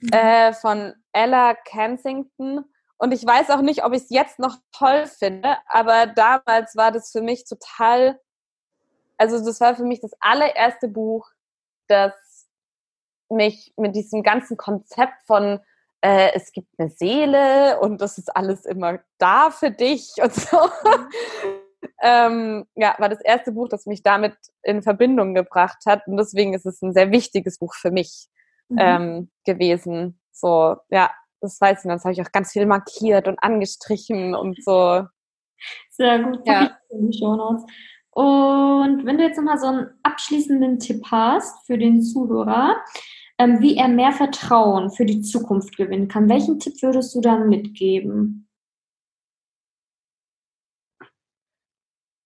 mhm. äh, von Ella Kensington. Und ich weiß auch nicht, ob ich es jetzt noch toll finde, aber damals war das für mich total, also das war für mich das allererste Buch, das mich mit diesem ganzen Konzept von äh, es gibt eine Seele und das ist alles immer da für dich und so. <laughs> Ähm, ja, war das erste Buch, das mich damit in Verbindung gebracht hat. Und deswegen ist es ein sehr wichtiges Buch für mich mhm. ähm, gewesen. So, ja, das weiß ich. Das habe ich auch ganz viel markiert und angestrichen und so. Sehr gut. Ja. Und wenn du jetzt nochmal so einen abschließenden Tipp hast für den Zuhörer, ähm, wie er mehr Vertrauen für die Zukunft gewinnen kann, welchen Tipp würdest du dann mitgeben?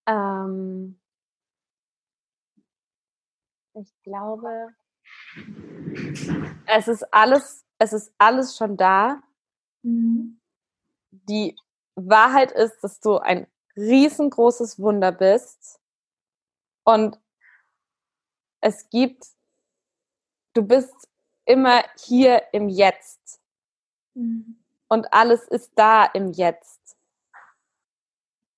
Ähm, ich glaube, es ist alles, es ist alles schon da. Mhm. Die Wahrheit ist, dass du ein riesengroßes Wunder bist und es gibt, du bist immer hier im Jetzt mhm. und alles ist da im Jetzt.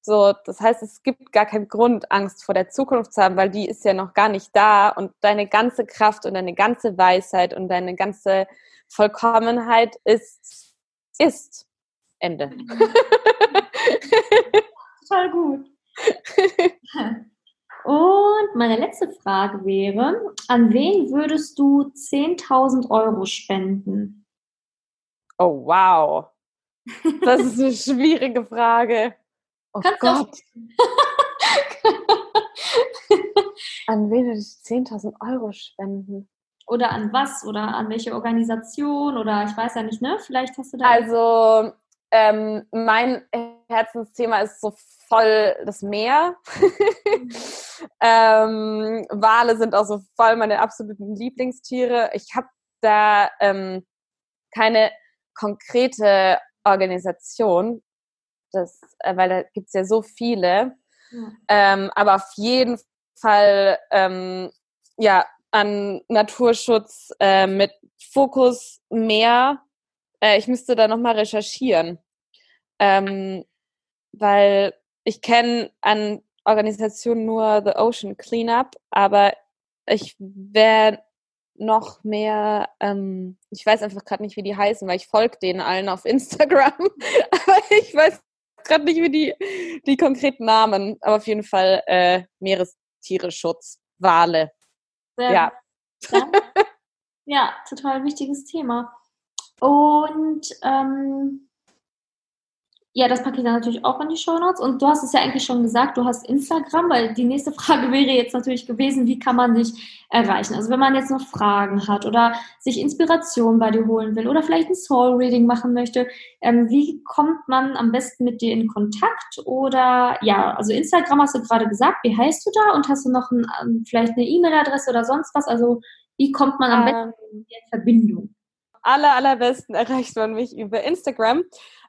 So, das heißt, es gibt gar keinen Grund, Angst vor der Zukunft zu haben, weil die ist ja noch gar nicht da und deine ganze Kraft und deine ganze Weisheit und deine ganze Vollkommenheit ist, ist. Ende. <laughs> Total gut. Und meine letzte Frage wäre, an wen würdest du 10.000 Euro spenden? Oh, wow. Das ist eine schwierige Frage. Oh Kannst Gott. <laughs> an wen würde ich 10.000 Euro spenden? Oder an was? Oder an welche Organisation? Oder ich weiß ja nicht, ne? Vielleicht hast du da. Also, ähm, mein Herzensthema ist so voll das Meer. <laughs> ähm, Wale sind auch so voll meine absoluten Lieblingstiere. Ich habe da ähm, keine konkrete Organisation, das, äh, weil da gibt es ja so viele. Ja. Ähm, aber auf jeden Fall ähm, ja an Naturschutz äh, mit Fokus mehr. Äh, ich müsste da nochmal recherchieren. Ähm, weil ich kenne an Organisationen nur The Ocean Cleanup, aber ich wäre noch mehr, ähm, ich weiß einfach gerade nicht, wie die heißen, weil ich folge denen allen auf Instagram, <laughs> aber ich weiß gerade nicht wie die, die konkreten Namen, aber auf jeden Fall äh, Meerestiereschutz, Wale. Sehr ja. ja, total wichtiges Thema. Und ähm, Ja, das packe ich dann natürlich auch in die Show Notes. Und du hast es ja eigentlich schon gesagt, du hast Instagram, weil die nächste <laughs> Frage wäre jetzt natürlich gewesen, wie kann man dich erreichen? Also wenn man jetzt noch Fragen hat oder sich Inspiration bei dir holen will oder vielleicht ein Soul Reading machen möchte, ähm, wie kommt man am besten mit dir in Kontakt? Oder ja, also Instagram hast du gerade gesagt, wie heißt du da? Und hast du noch ein, ähm, vielleicht eine E-Mail-Adresse oder sonst was? Also wie kommt man am besten ähm, in Verbindung? Aller, allerbesten <laughs> erreicht man mich über Instagram.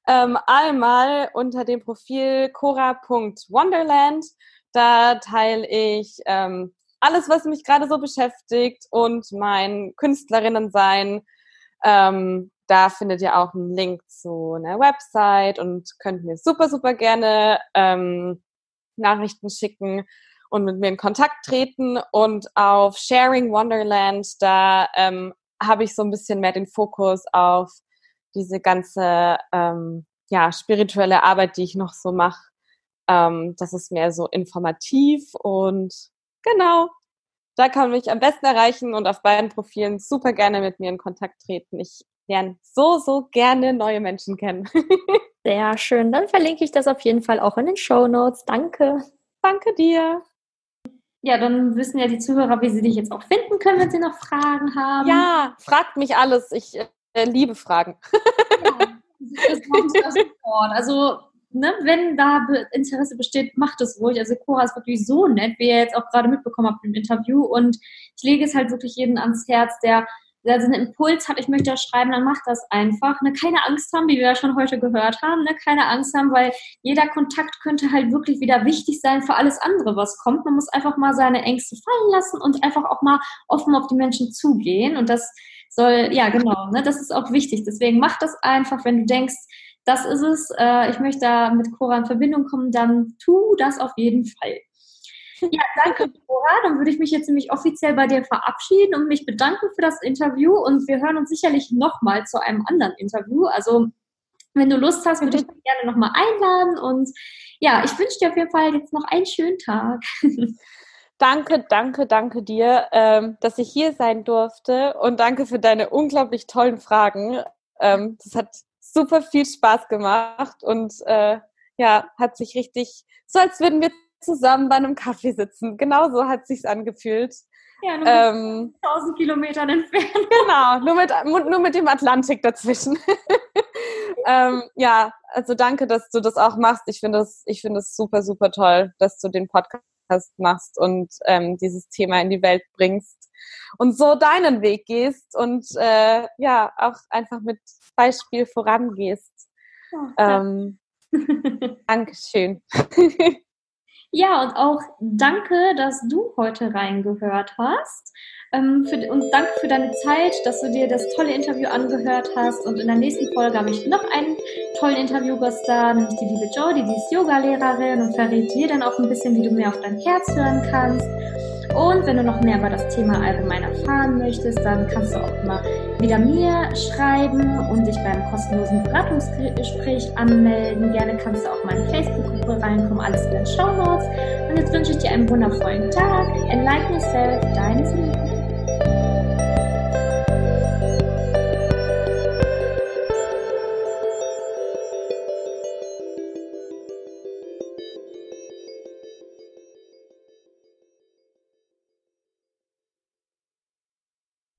Ähm, einmal unter dem Profil cora.wonderland. Da teile ich ähm, alles, was mich gerade so beschäftigt und mein Künstlerinnen-Sein. Ähm, da findet ihr auch einen Link zu einer Website und könnt mir super, super gerne ähm, Nachrichten schicken und mit mir in Kontakt treten. Und auf Sharing Wonderland, da ähm, habe ich so ein bisschen mehr den Fokus auf diese ganze ähm, ja, spirituelle Arbeit, die ich noch so mache, ähm, das ist mehr so informativ und genau, da kann man mich am besten erreichen und auf beiden Profilen super gerne mit mir in Kontakt treten. Ich lerne so, so gerne neue Menschen kennen. <laughs> Sehr schön. Dann verlinke ich das auf jeden Fall auch in den Show Notes. Danke. Danke dir. Ja, dann wissen ja die Zuhörer, wie sie dich jetzt auch finden können, wenn sie noch Fragen haben. Ja, fragt mich alles. Ich äh, liebe Fragen. <laughs> Sofort. Also, ne, wenn da Interesse besteht, macht es ruhig. Also, Cora ist wirklich so nett, wie ihr jetzt auch gerade mitbekommen habt im Interview. Und ich lege es halt wirklich jedem ans Herz, der der so einen Impuls hat, ich möchte das schreiben, dann macht das einfach. Ne? Keine Angst haben, wie wir ja schon heute gehört haben, ne? keine Angst haben, weil jeder Kontakt könnte halt wirklich wieder wichtig sein für alles andere, was kommt. Man muss einfach mal seine Ängste fallen lassen und einfach auch mal offen auf die Menschen zugehen. Und das soll, ja genau, ne? das ist auch wichtig. Deswegen mach das einfach, wenn du denkst, das ist es, äh, ich möchte da mit Cora in Verbindung kommen, dann tu das auf jeden Fall. Ja, danke, Cora. Dann würde ich mich jetzt nämlich offiziell bei dir verabschieden und mich bedanken für das Interview. Und wir hören uns sicherlich nochmal zu einem anderen Interview. Also, wenn du Lust hast, würde ich dich gerne nochmal einladen. Und ja, ich wünsche dir auf jeden Fall jetzt noch einen schönen Tag. <laughs> Danke, danke, danke dir, ähm, dass ich hier sein durfte und danke für deine unglaublich tollen Fragen. Ähm, das hat super viel Spaß gemacht und äh, ja, hat sich richtig, so als würden wir zusammen bei einem Kaffee sitzen. Genauso hat sich's angefühlt. Ja, nur ähm, 1000 Kilometern entfernt. Genau, nur mit, nur mit dem Atlantik dazwischen. <laughs> ähm, ja, also danke, dass du das auch machst. Ich finde es ich finde es super, super toll, dass du den Podcast machst und ähm, dieses Thema in die Welt bringst und so deinen Weg gehst und äh, ja, auch einfach mit Beispiel vorangehst. Oh, ähm, <laughs> Dankeschön. Ja, und auch danke, dass du heute reingehört hast. Ähm, für, und danke für deine Zeit, dass du dir das tolle Interview angehört hast. Und in der nächsten Folge habe ich noch einen tollen Interviewgast da, nämlich die liebe Jodie, die ist Yoga-Lehrerin und verrät dir dann auch ein bisschen, wie du mehr auf dein Herz hören kannst. Und wenn du noch mehr über das Thema allgemein erfahren möchtest, dann kannst du auch immer wieder mir schreiben und dich beim kostenlosen Beratungsgespräch anmelden. Gerne kannst du auch meine Facebook-Gruppe reinkommen, alles in den Show Notes. Und jetzt wünsche ich dir einen wundervollen Tag. Enlighten yourself, deine Selina.